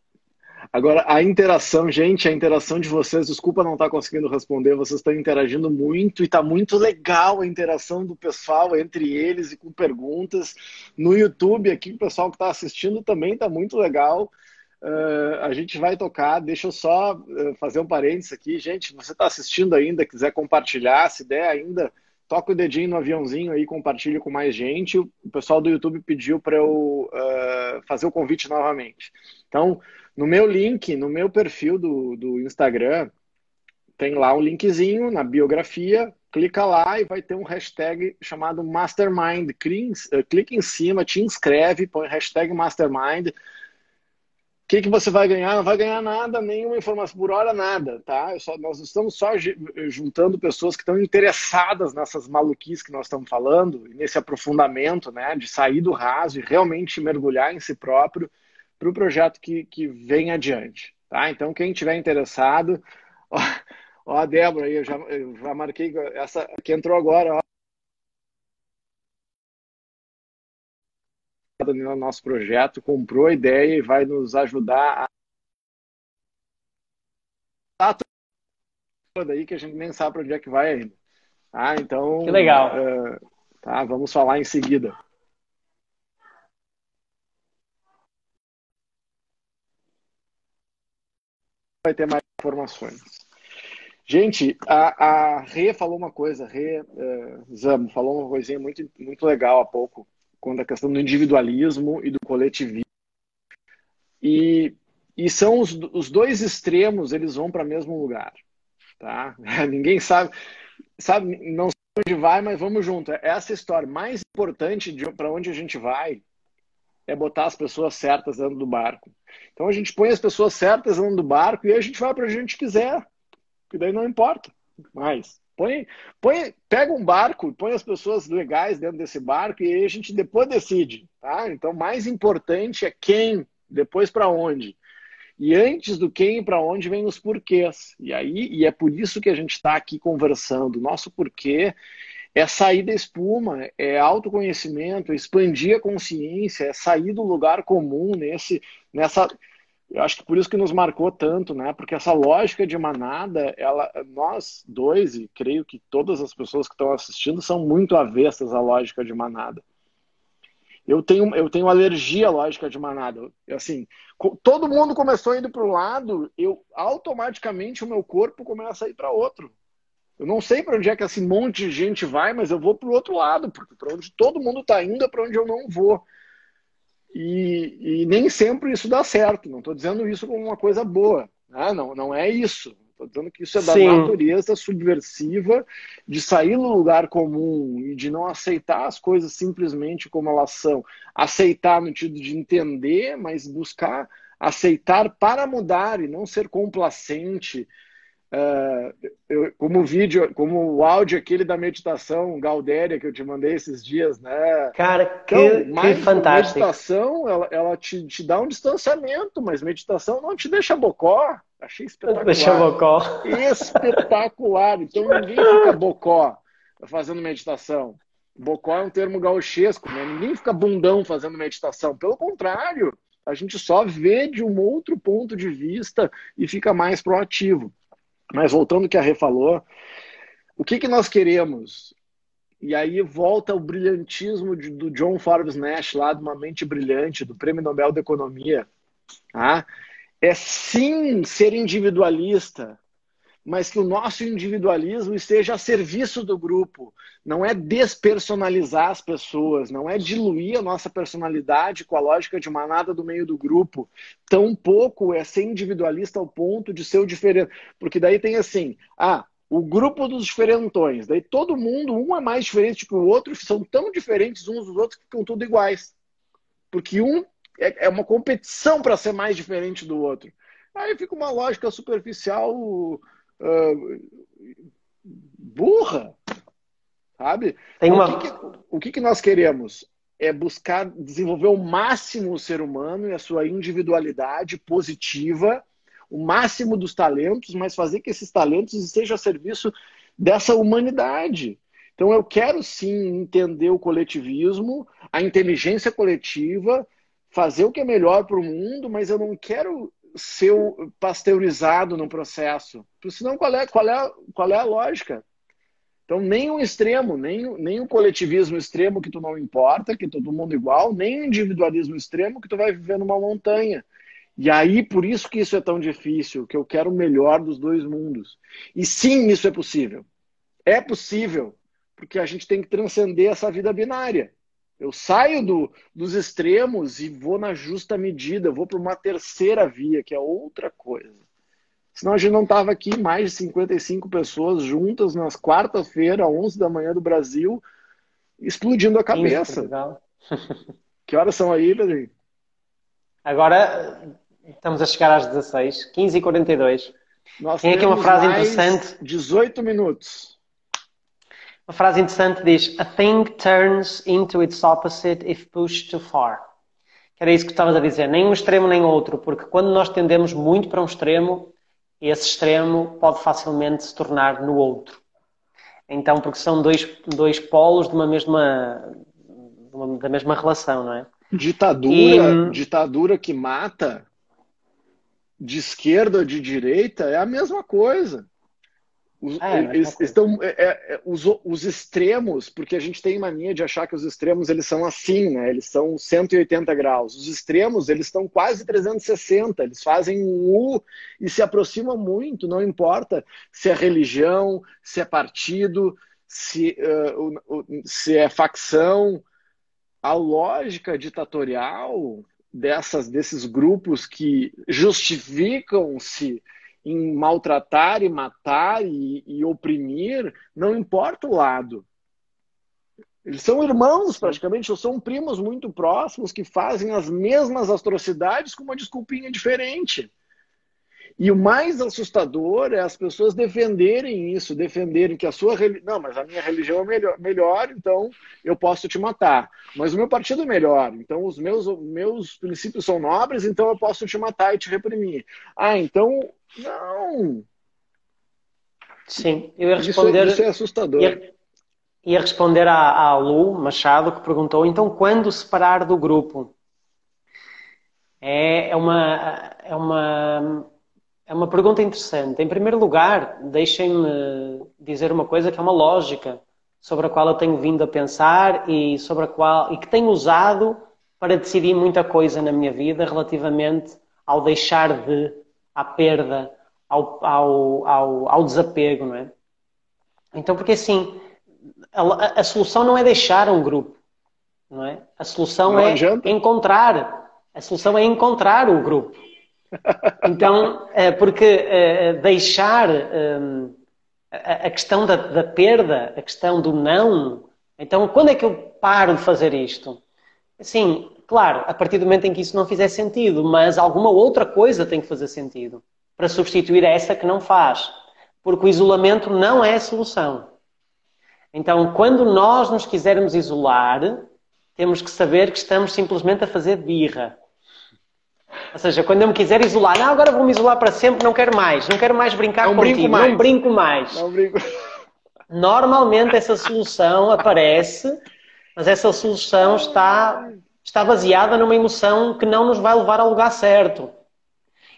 Agora, a interação, gente, a interação de vocês, desculpa não estar conseguindo responder, vocês estão interagindo muito e está muito legal a interação do pessoal entre eles e com perguntas. No YouTube, aqui, o pessoal que está assistindo também está muito legal. Uh, a gente vai tocar, deixa eu só uh, fazer um parênteses aqui. Gente, você está assistindo ainda, quiser compartilhar, se der ainda, toca o dedinho no aviãozinho aí, compartilhe com mais gente. O pessoal do YouTube pediu para eu uh, fazer o convite novamente. Então, no meu link, no meu perfil do, do Instagram, tem lá um linkzinho na biografia, clica lá e vai ter um hashtag chamado Mastermind. Eh, clica em cima, te inscreve, põe hashtag Mastermind. Que, que você vai ganhar? Não vai ganhar nada, nenhuma informação por hora, nada, tá? Só, nós estamos só juntando pessoas que estão interessadas nessas maluquices que nós estamos falando, nesse aprofundamento, né? De sair do raso e realmente mergulhar em si próprio para o projeto que, que vem adiante. Tá? Então, quem tiver interessado, (laughs) ó, ó a Débora aí, eu já, eu já marquei essa que entrou agora, ó. No nosso projeto, comprou a ideia e vai nos ajudar a daí que a gente nem sabe para onde é que vai ainda. Ah, então. Que legal. Uh, tá, vamos falar em seguida. Vai ter mais informações. Gente, a, a Rê falou uma coisa, Rê uh, Zamo falou uma coisinha muito, muito legal há pouco, quando a questão do individualismo e do coletivismo. E, e são os, os dois extremos, eles vão para o mesmo lugar. Tá? (laughs) Ninguém sabe, sabe, não sabe onde vai, mas vamos junto. Essa história mais importante para onde a gente vai é botar as pessoas certas dentro do barco. Então a gente põe as pessoas certas dentro do barco e a gente vai para onde a gente quiser. Que daí não importa mais. Põe, põe, pega um barco, põe as pessoas legais dentro desse barco e a gente depois decide, tá? Então, mais importante é quem, depois para onde. E antes do quem e para onde vem os porquês. E aí, e é por isso que a gente está aqui conversando. Nosso porquê é sair da espuma, é autoconhecimento, é expandir a consciência, é sair do lugar comum nesse, nessa. Eu acho que por isso que nos marcou tanto, né? Porque essa lógica de manada, ela, nós dois e creio que todas as pessoas que estão assistindo são muito avessas à lógica de manada eu tenho, eu tenho alergia à lógica de manada. Assim, todo mundo começou indo para um lado, eu automaticamente o meu corpo começa a ir para outro. Eu não sei para onde é que esse monte de gente vai, mas eu vou para o outro lado, porque para onde todo mundo está indo é para onde eu não vou. E, e, nem sempre isso dá certo. Não estou dizendo isso como uma coisa boa. Né? Não, não é isso. Estou dizendo que isso é da Sim. natureza subversiva de sair do lugar comum e de não aceitar as coisas simplesmente como elas são. Aceitar no sentido de entender, mas buscar aceitar para mudar e não ser complacente. Uh, eu, como o vídeo, como o áudio aquele da meditação Galdéria que eu te mandei esses dias, né? Cara, que, então, que fantástico. Meditação, ela, ela te, te dá um distanciamento, mas meditação não te deixa bocó. Achei espetacular. Deixa bocó. Espetacular. Então ninguém fica bocó fazendo meditação. Bocó é um termo gauchesco, né? Ninguém fica bundão fazendo meditação. Pelo contrário, a gente só vê de um outro ponto de vista e fica mais proativo. Mas voltando ao que a Rê falou, o que, que nós queremos? E aí volta o brilhantismo de, do John Forbes Nash, lá de Uma Mente Brilhante, do Prêmio Nobel da Economia. Tá? é sim ser individualista, mas que o nosso individualismo esteja a serviço do grupo. Não é despersonalizar as pessoas, não é diluir a nossa personalidade com a lógica de manada do meio do grupo. Tampouco é ser individualista ao ponto de ser o diferente. Porque daí tem assim, ah, o grupo dos diferentões. Daí todo mundo, um é mais diferente que o outro, são tão diferentes uns dos outros que ficam tudo iguais. Porque um é, é uma competição para ser mais diferente do outro. Aí fica uma lógica superficial uh, burra, sabe? Tem uma... O, que, que, o que, que nós queremos? É buscar desenvolver o máximo o ser humano e a sua individualidade positiva, o máximo dos talentos, mas fazer que esses talentos estejam a serviço dessa humanidade. Então eu quero sim entender o coletivismo, a inteligência coletiva, fazer o que é melhor para o mundo, mas eu não quero ser pasteurizado no processo. Porque senão qual é, qual, é, qual é a lógica? Então, nem um extremo, nem, nem o coletivismo extremo que tu não importa, que todo mundo igual, nem o individualismo extremo que tu vai viver numa montanha. E aí, por isso que isso é tão difícil, que eu quero o melhor dos dois mundos. E sim, isso é possível. É possível, porque a gente tem que transcender essa vida binária. Eu saio do, dos extremos e vou na justa medida, vou para uma terceira via, que é outra coisa. Senão a gente não estava aqui mais de 55 pessoas juntas nas quarta-feira, 11 da manhã do Brasil, explodindo a cabeça. Isso, (laughs) que horas são aí, Pedrinho? Agora estamos a chegar às 16, 15h42. Nós Tem aqui uma frase interessante. 18 minutos. Uma frase interessante diz: A thing turns into its opposite if pushed too far. Que era isso que estavas a dizer, nem um extremo nem outro, porque quando nós tendemos muito para um extremo, esse extremo pode facilmente se tornar no outro. Então, porque são dois, dois polos de uma mesma, da mesma relação, não é? Ditadura, e... ditadura que mata, de esquerda ou de direita, é a mesma coisa. Os, é, eles, estão, é, é, é, os, os extremos, porque a gente tem mania de achar que os extremos eles são assim, né? Eles são 180 graus. Os extremos eles estão quase 360. Eles fazem um U e se aproximam muito. Não importa se é religião, se é partido, se, uh, se é facção. A lógica ditatorial dessas desses grupos que justificam-se em maltratar e matar e, e oprimir, não importa o lado. Eles são irmãos, praticamente, ou são primos muito próximos que fazem as mesmas atrocidades com uma desculpinha diferente. E o mais assustador é as pessoas defenderem isso, defenderem que a sua religião. Não, mas a minha religião é melhor, melhor, então eu posso te matar. Mas o meu partido é melhor, então os meus, meus princípios são nobres, então eu posso te matar e te reprimir. Ah, então. Não! Sim, eu ia responder. Isso, isso é assustador. Ia, ia responder à, à Lu Machado, que perguntou: então, quando separar do grupo? É, é uma. É uma é uma pergunta interessante. Em primeiro lugar, deixem-me dizer uma coisa que é uma lógica sobre a qual eu tenho vindo a pensar e sobre a qual e que tenho usado para decidir muita coisa na minha vida relativamente ao deixar de, à perda, ao, ao, ao, ao desapego, não é? Então, porque assim, a, a, solução não é deixar um grupo, não é? A solução não é adianta. encontrar, a solução é encontrar o grupo. (laughs) Então, é, porque é, deixar hum, a questão da, da, perda, a questão do não, então quando é que eu paro de fazer isto? Sim, claro, a partir do momento em que isso não fizer sentido, mas alguma outra coisa tem que fazer sentido para substituir essa que não faz. Porque o isolamento não é a solução. Então, quando nós nos quisermos isolar, temos que saber que estamos simplesmente a fazer birra. Ou seja, quando eu me quiser isolar, não, agora vou me isolar para sempre, não quero mais, não quero mais brincar não contigo, brinco não brinco mais. Não brinco. Normalmente essa solução aparece, mas essa solução está, está baseada numa emoção que não nos vai levar ao lugar certo.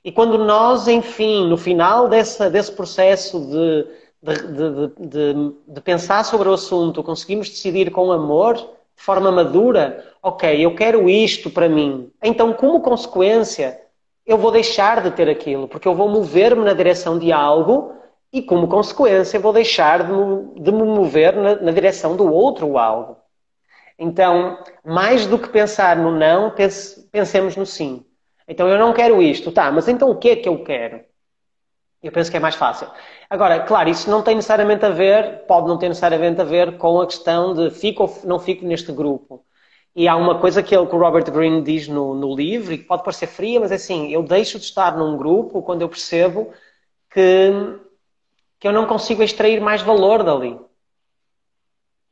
E quando nós, enfim, no final desse, processo de, de, de, de, pensar sobre o assunto, conseguimos decidir com amor, de forma madura, ok, eu quero isto para mim. Então, como consequência, eu vou deixar de ter aquilo, porque eu vou mover-me na direção de algo e, como consequência, vou deixar de me, de me mover na, na, direção do outro algo. Então, mais do que pensar no não, pense, pensemos no sim. Então, eu não quero isto, tá, mas então o que é que eu quero? Eu penso que é mais fácil. Agora, claro, isso não tem necessariamente a ver, pode não ter necessariamente a ver com a questão de fico ou não fico neste grupo. E há uma coisa que, ele, que o Robert Greene diz no, no livro, e que pode parecer fria, mas é assim, eu deixo de estar num grupo quando eu percebo que, que eu não consigo extrair mais valor dali.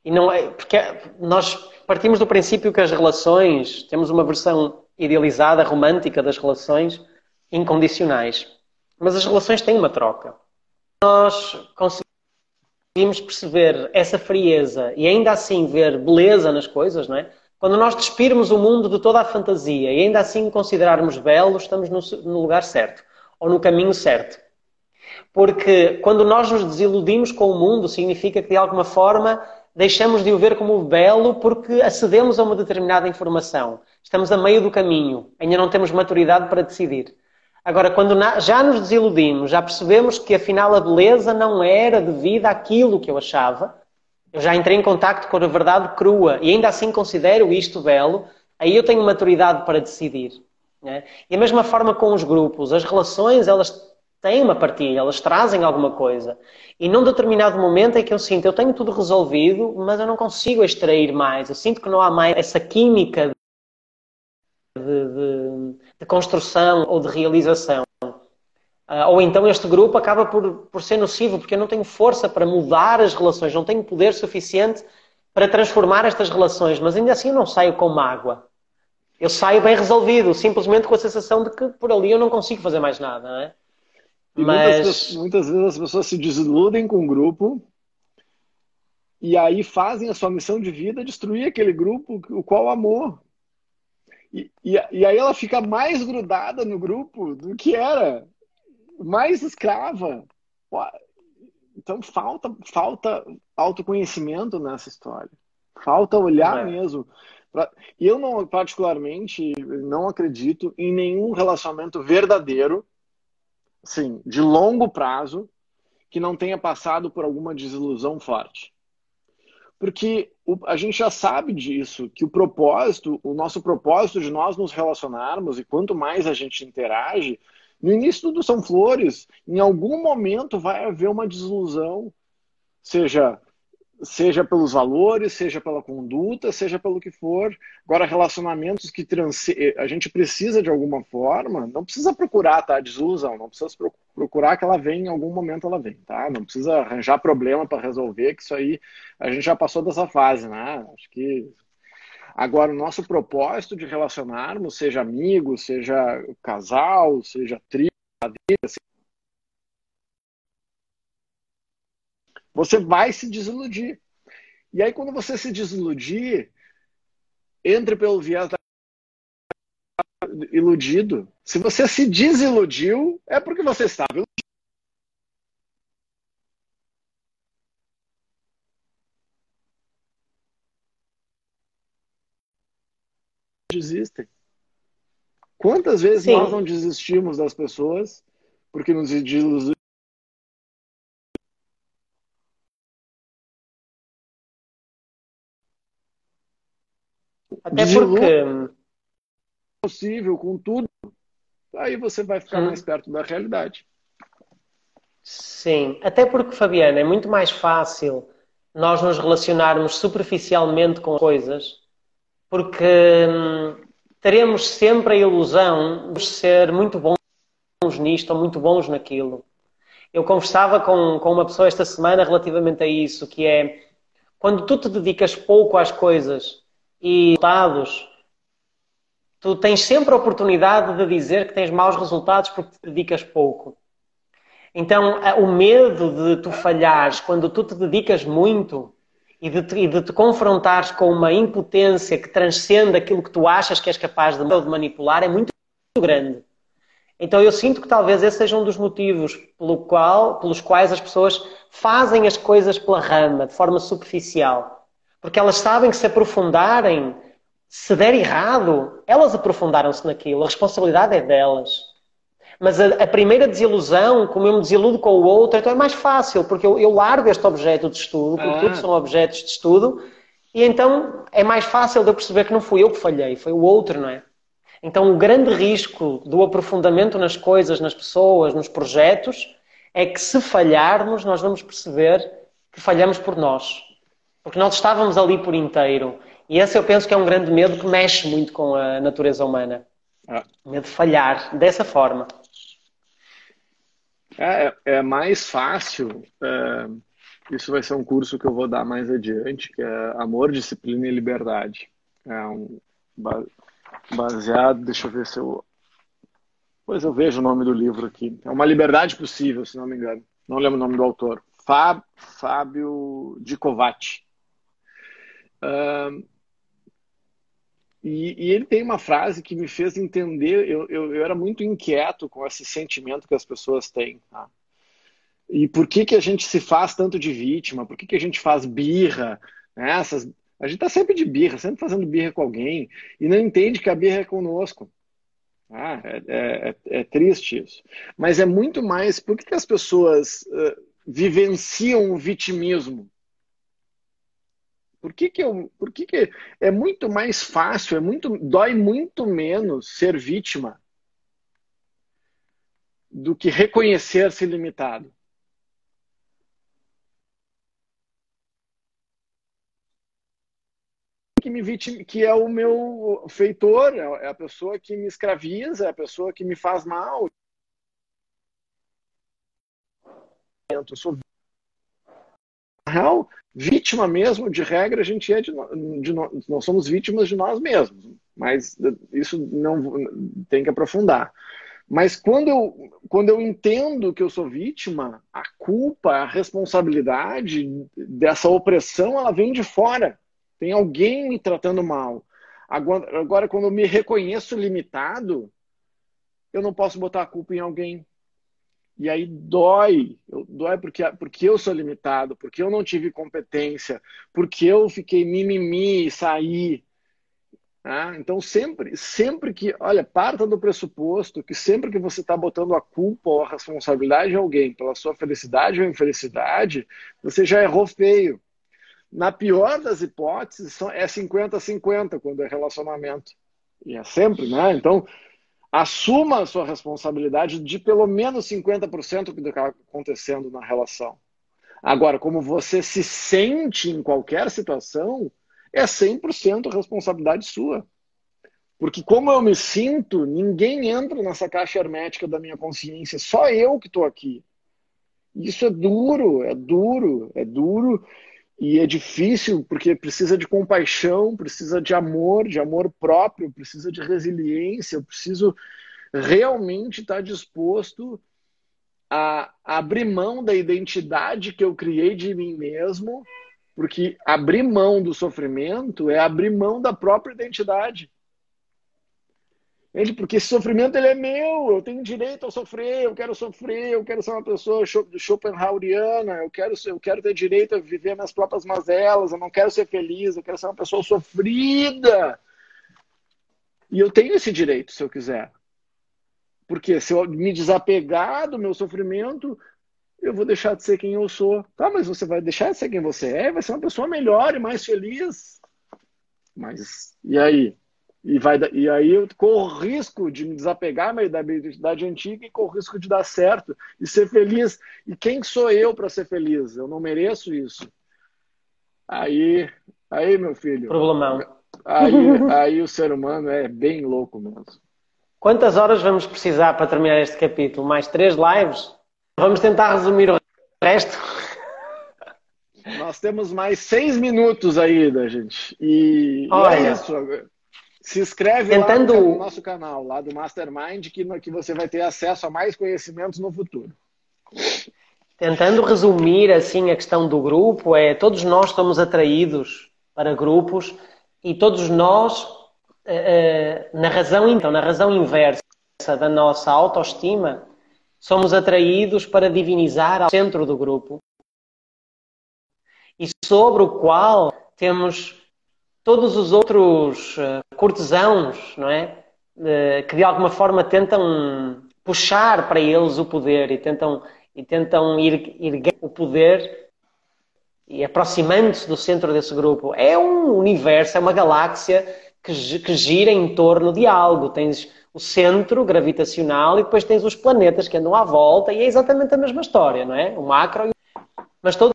E não é, porque nós partimos do princípio que as relações, temos uma versão idealizada, romântica das relações incondicionais. Mas as relações têm uma troca. Nós conseguimos perceber essa frieza e ainda assim ver beleza nas coisas, não é? Quando nós despirmos o mundo de toda a fantasia e ainda assim considerarmos belo, estamos no, no lugar certo ou no caminho certo. Porque quando nós nos desiludimos com o mundo, significa que de alguma forma deixamos de o ver como belo porque acedemos a uma determinada informação. Estamos a meio do caminho, ainda não temos maturidade para decidir. Agora, quando já nos desiludimos, já percebemos que afinal a beleza não era devida àquilo que eu achava, eu já entrei em contato com a verdade crua e ainda assim considero isto belo, aí eu tenho maturidade para decidir. Né? E a mesma forma com os grupos, as relações elas têm uma partilha, elas trazem alguma coisa. E num determinado momento é que eu sinto, eu tenho tudo resolvido, mas eu não consigo extrair mais. Eu sinto que não há mais essa química de, de, de construção ou de realização. Uh, ou então este grupo acaba por, por ser nocivo, porque eu não tenho força para mudar as relações, não tenho poder suficiente para transformar estas relações, mas ainda assim eu não saio com mágoa. Eu saio bem resolvido, simplesmente com a sensação de que por ali eu não consigo fazer mais nada, não é? E mas... muitas, muitas vezes as pessoas se desiludem com o grupo e aí fazem a sua missão de vida destruir aquele grupo o qual amou. E, e, e, aí ela fica mais grudada no grupo do que era, mais escrava. então falta, falta autoconhecimento nessa história. Falta olhar é. mesmo. E eu não, particularmente, não acredito em nenhum relacionamento verdadeiro, sim, de longo prazo, que não tenha passado por alguma desilusão forte. Porque a gente já sabe disso, que o propósito, o nosso propósito de nós nos relacionarmos, e quanto mais a gente interage, no início tudo são flores, em algum momento vai haver uma desilusão, seja seja pelos valores, seja pela conduta, seja pelo que for. Agora, relacionamentos que trans... a gente precisa de alguma forma, não precisa procurar, tá? Desilusão, não precisa procurar que ela venha em algum momento ela vem, tá? Não precisa arranjar problema para resolver, que isso aí a gente já passou dessa fase, né? Acho que Agora, o nosso propósito de relacionarmos, seja amigo, seja casal, seja trio, você vai se desiludir. E aí, quando você se desiludir, entre pelo viés da iludido. Se você se desiludiu, é porque você estava iludido. Desistem. Quantas vezes Sim. nós não desistimos das pessoas porque nos Até porque. Possível, com tudo. Aí você vai ficar hum. mais perto da realidade. Sim, até porque, Fabiana, é muito mais fácil nós nos relacionarmos superficialmente com coisas, porque hum, teremos sempre a ilusão de ser muito bons nisto ou muito bons naquilo. Eu conversava com, com uma pessoa esta semana relativamente a isso, que é quando tu te dedicas pouco às coisas e resultados, tu tens sempre a oportunidade de dizer que tens maus resultados porque te dedicas pouco. Então, o medo de tu falhares quando tu te dedicas muito e de, te, e de te confrontares com uma impotência que transcende aquilo que tu achas que és capaz de, de manipular é muito, grande. Então, eu sinto que talvez esse seja um dos motivos pelo qual, pelos quais as pessoas fazem as coisas pela rama, de forma superficial. Porque elas sabem que se aprofundarem, se der errado, elas aprofundaram-se naquilo. A responsabilidade é delas. Mas a, a, primeira desilusão, como eu me desiludo com o outro, então é mais fácil, porque eu, eu largo este objeto de estudo, porque ah. tudo são objetos de estudo, e então é mais fácil de eu perceber que não fui eu que falhei, foi o outro, não é? Então o grande risco do aprofundamento nas coisas, nas pessoas, nos projetos, é que se falharmos, nós vamos perceber que falhamos por nós. Porque nós estávamos ali por inteiro. E esse eu penso que é um grande medo que mexe muito com a natureza humana. Ah. Medo de falhar dessa forma. É, é mais fácil. É, isso vai ser um curso que eu vou dar mais adiante, que é Amor, Disciplina e Liberdade. É um baseado, deixa eu ver se eu. Pois eu vejo o nome do livro aqui. É uma liberdade possível, se não me engano. Não lembro o nome do autor. Fábio Dicovati. Uh, e, e, ele tem uma frase que me fez entender. Eu, eu, eu, era muito inquieto com esse sentimento que as pessoas têm. Tá? E por que, que a gente se faz tanto de vítima? Por que, que a gente faz birra? Né? Essas, a gente está sempre de birra, sempre fazendo birra com alguém e não entende que a birra é conosco. Ah, é, é, é, é triste isso. Mas é muito mais. Por que, que as pessoas uh, vivenciam o vitimismo? Por que, que, eu, por que, que é muito mais fácil, é muito, dói muito menos ser vítima do que reconhecer-se limitado? Que, me vitim, que é o meu feitor, é a pessoa que me escraviza, é a pessoa que me faz mal. Eu sou real, vítima mesmo, de regra, a gente é de, de nós somos vítimas de nós mesmos, mas isso não tem que aprofundar. Mas quando eu, quando eu entendo que eu sou vítima, a culpa, a responsabilidade dessa opressão, ela vem de fora. Tem alguém me tratando mal. Agora, agora quando eu me reconheço limitado, eu não posso botar a culpa em alguém. E aí dói, eu, dói porque, porque eu sou limitado, porque eu não tive competência, porque eu fiquei mimimi e saí. Ah, então sempre, sempre que, olha, parta do pressuposto que sempre que você está botando a culpa ou a responsabilidade em alguém pela sua felicidade ou infelicidade, você já errou feio. Na pior das hipóteses, é 50-50 quando é relacionamento. E é sempre, né? Então, assuma a sua responsabilidade de pelo menos 50% do que está acontecendo na relação. Agora, como você se sente em qualquer situação, é 100% responsabilidade sua. Porque como eu me sinto, ninguém entra nessa caixa hermética da minha consciência, só eu que estou aqui. Isso é duro, é duro, é duro e é difícil porque precisa de compaixão, precisa de amor, de amor próprio, precisa de resiliência, eu preciso realmente estar disposto a abrir mão da identidade que eu criei de mim mesmo, porque abrir mão do sofrimento é abrir mão da própria identidade. Ele, porque esse sofrimento ele é meu, eu tenho direito a sofrer, eu quero sofrer, eu quero ser uma pessoa Schopenhaueriana, eu quero, eu quero ter direito a viver minhas próprias mazelas, eu não quero ser feliz, eu quero ser uma pessoa sofrida. E eu tenho esse direito, se eu quiser. Porque se eu me desapegar do meu sofrimento, eu vou deixar de ser quem eu sou. Tá, mas você vai deixar de ser quem você é, vai ser uma pessoa melhor e mais feliz. Mas e aí? E, vai, e aí eu corro risco de me desapegar da minha identidade antiga e corro risco de dar certo e ser feliz. E quem sou eu para ser feliz? Eu não mereço isso. Aí, aí meu filho. Problemão. Aí, (laughs) aí o ser humano é bem louco mesmo. Quantas horas vamos precisar para terminar este capítulo? Mais três lives? Vamos tentar resumir o resto. Nós temos mais seis minutos aí da gente. E, Olha. e é isso. Se inscreve Tentando... lá no nosso canal, lá do Mastermind, que, que você vai ter acesso a mais conhecimentos no futuro. Tentando resumir assim a questão do grupo, é todos nós somos atraídos para grupos e todos nós, eh, eh, na razão então, na razão inversa da nossa autoestima, somos atraídos para divinizar ao centro do grupo e sobre o qual temos todos os outros uh, cortesãos, não é? Uh, que de alguma forma tentam puxar para eles o poder e tentam, e tentam ir, ir o poder e aproximando-se do centro desse grupo. É um universo, é uma galáxia que, que gira em torno de algo. Tens o centro gravitacional e depois tens os planetas que andam à volta e é exatamente a mesma história, não é? O macro. Mas todos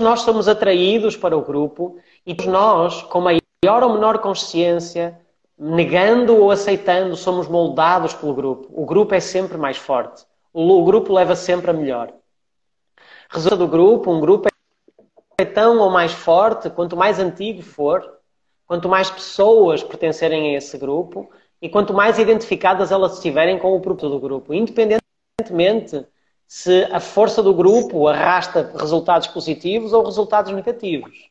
nós somos atraídos para o grupo e todos nós, com maior ou menor consciência, negando ou aceitando, somos moldados pelo grupo. O grupo é sempre mais forte. O grupo leva sempre a melhor. Resulta do grupo, um grupo é tão ou mais forte quanto mais antigo for, quanto mais pessoas pertencerem a esse grupo e quanto mais identificadas elas estiverem com o produto do grupo. Independentemente se a força do grupo arrasta resultados positivos ou resultados negativos.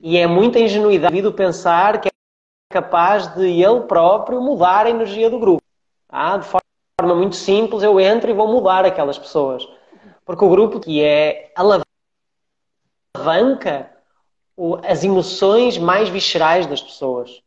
E é muita ingenuidade pensar que é capaz de ele próprio mudar a energia do grupo. Ah, de forma muito simples, eu entro e vou mudar aquelas pessoas. Porque o grupo que é alavanca as emoções mais viscerais das pessoas.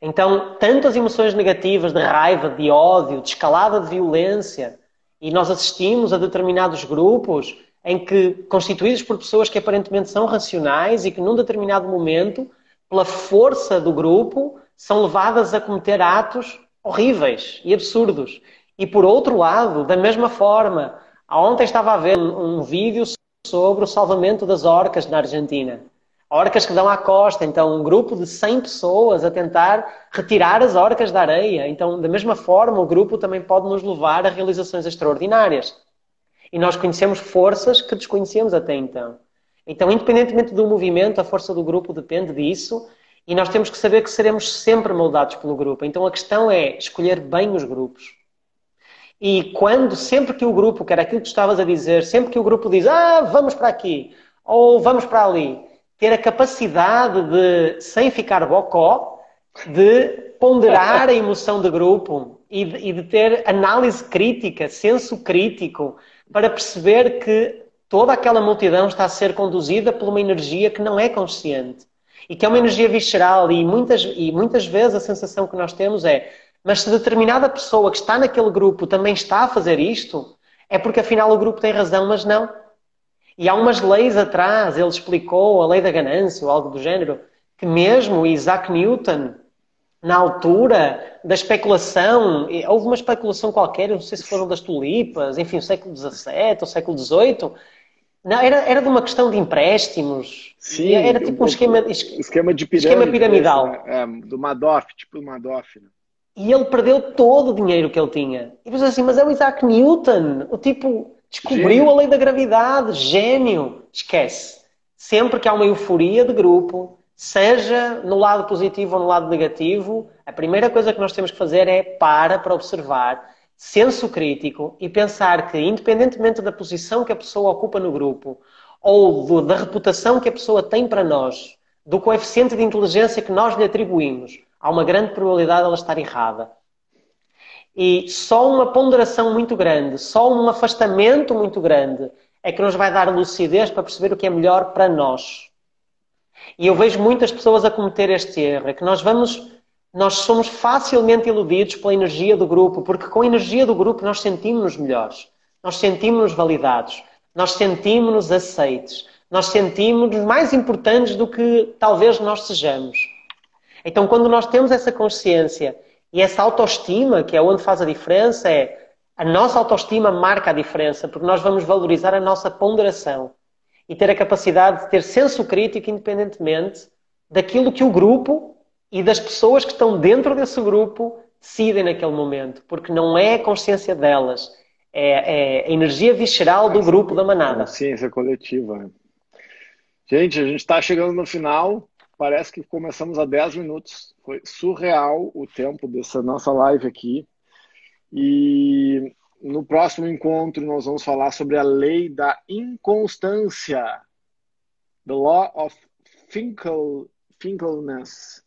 Então, tanto as emoções negativas de raiva, de ódio, de escalada de violência, e nós assistimos a determinados grupos em que, constituídos por pessoas que aparentemente são racionais e que num determinado momento, pela força do grupo, são levadas a cometer atos horríveis e absurdos. E por outro lado, da mesma forma, ontem estava a ver um, vídeo sobre o salvamento das orcas na Argentina. Orcas que dão à costa, então um grupo de 100 pessoas a tentar retirar as orcas da areia. Então, da mesma forma, o grupo também pode nos levar a realizações extraordinárias. E nós conhecemos forças que desconhecíamos até então. Então, independentemente do movimento, a força do grupo depende disso e nós temos que saber que seremos sempre moldados pelo grupo. Então, a questão é escolher bem os grupos. E quando, sempre que o grupo, que era aquilo que tu estavas a dizer, sempre que o grupo diz, ah, vamos para aqui, ou vamos para ali, ter a capacidade de, sem ficar bocó, de ponderar a emoção de grupo e de, e de ter análise crítica, senso crítico, para perceber que toda aquela multidão está a ser conduzida por uma energia que não é consciente e que é uma energia visceral e muitas, e muitas vezes a sensação que nós temos é mas se determinada pessoa que está naquele grupo também está a fazer isto, é porque afinal o grupo tem razão, mas não. E há umas leis atrás, ele explicou a lei da ganância ou algo do género, que mesmo Isaac Newton, na altura da especulação, houve uma especulação qualquer, não sei se foram das tulipas, enfim, o século XVII ou século XVIII, não, era, era de uma questão de empréstimos. Sim, era tipo um esquema, esquema de pirâmide, esquema piramidal. Né? É, do Madoff, tipo do Madoff. Né? E ele perdeu todo o dinheiro que ele tinha. E você assim, mas é o Isaac Newton, o tipo descobriu gênio. a lei da gravidade, gênio. Esquece. Sempre que há uma euforia de grupo, seja no lado positivo ou no lado negativo, a primeira coisa que nós temos que fazer é para para observar senso crítico e pensar que, independentemente da posição que a pessoa ocupa no grupo ou do, da reputação que a pessoa tem para nós, do coeficiente de inteligência que nós lhe atribuímos, há uma grande probabilidade de ela estar errada. E só uma ponderação muito grande, só um afastamento muito grande é que nos vai dar lucidez para perceber o que é melhor para nós. E eu vejo muitas pessoas a cometer este erro, é que nós vamos nós somos facilmente iludidos pela energia do grupo, porque com a energia do grupo nós sentimos-nos melhores, nós sentimos-nos validados, nós sentimos-nos aceites, nós sentimos-nos mais importantes do que talvez nós sejamos. Então, quando nós temos essa consciência e essa autoestima, que é onde faz a diferença, é a nossa autoestima marca a diferença, porque nós vamos valorizar a nossa ponderação e ter a capacidade de ter senso crítico independentemente daquilo que o grupo e das pessoas que estão dentro desse grupo decidem naquele momento, porque não é a consciência delas, é, é a energia visceral do grupo da manada. Consciência coletiva. Gente, a gente está chegando no final. Parece que começamos há 10 minutos. Foi surreal o tempo dessa nossa live aqui. E no próximo encontro nós vamos falar sobre a lei da inconstância. The Law of Finkel, Finkelness.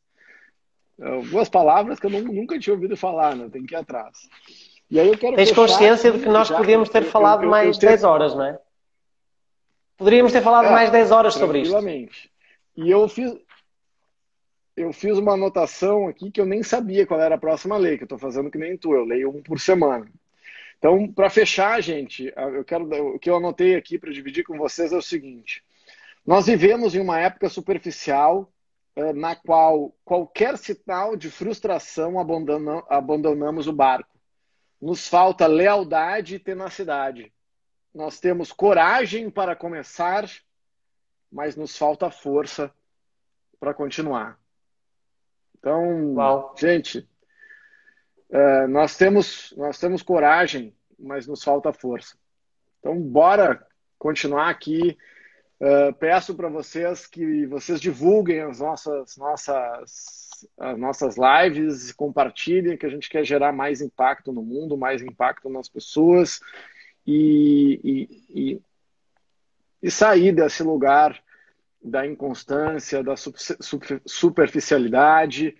Algumas palavras que eu nunca tinha ouvido falar, né? Tem que ir atrás. E aí eu quero Tens consciência de que nós já, podíamos ter eu, falado eu, eu, mais 10 horas, não é? Poderíamos ter falado é, mais 10 horas sobre isto. E eu fiz, eu fiz uma anotação aqui que eu nem sabia qual era a próxima lei, que eu estou fazendo que nem tu, eu leio um por semana. Então, para fechar, gente, eu quero o que eu anotei aqui para dividir com vocês é o seguinte: nós vivemos em uma época superficial eh, na qual qualquer sinal de frustração abandonamos o barco. Nos falta lealdade e tenacidade. Nós temos coragem para começar, mas nos falta força para continuar. Então, Uau. gente, é, nós temos nós temos coragem, mas nos falta força. Então, bora continuar aqui Uh, peço para vocês que vocês divulguem as nossas, nossas, as nossas lives, compartilhem, que a gente quer gerar mais impacto no mundo, mais impacto nas pessoas e, e, e, e sair desse lugar da inconstância, da superficialidade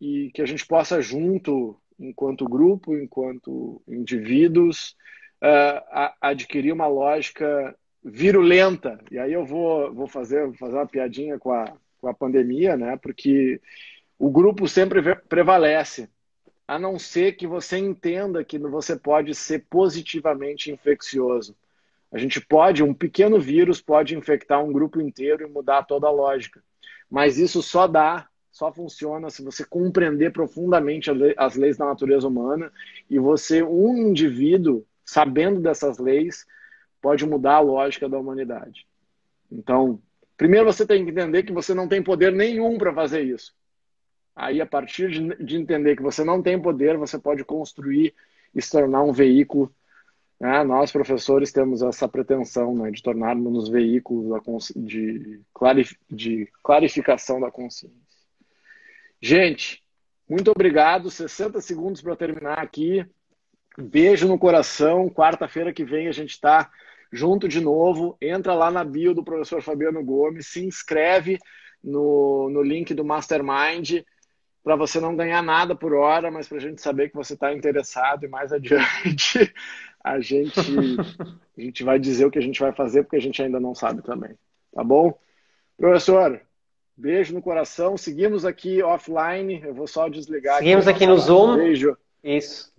e que a gente possa junto, enquanto grupo, enquanto indivíduos, uh, adquirir uma lógica virulenta. E aí eu vou, vou fazer, fazer uma piadinha com a, com a pandemia, né? Porque o grupo sempre prevalece, a não ser que você entenda que você pode ser positivamente infeccioso. A gente pode, um pequeno vírus pode infectar um grupo inteiro e mudar toda a lógica. Mas isso só dá, só funciona se você compreender profundamente as leis da natureza humana e você, um indivíduo, sabendo dessas leis, pode mudar a lógica da humanidade. Então, primeiro você tem que entender que você não tem poder nenhum para fazer isso. Aí, a partir de, de, entender que você não tem poder, você pode construir e se tornar um veículo. Né? Nós, professores, temos essa pretensão né, de tornarmos veículos de, clarif de clarificação da consciência. Gente, muito obrigado. 60 segundos para terminar aqui. Beijo no coração. Quarta-feira que vem a gente está junto de novo. Entra lá na bio do professor Fabiano Gomes, se inscreve no, no link do Mastermind para você não ganhar nada por hora, mas para a gente saber que você está interessado e mais (laughs) adiante a gente, (laughs) a gente vai dizer o que a gente vai fazer, porque a gente ainda não sabe também. Tá bom? Professor, beijo no coração. Seguimos aqui offline. Eu vou só desligar. Seguimos aqui, aqui no Zoom. Beijo. Isso.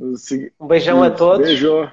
Um beijão a todos. Beijo.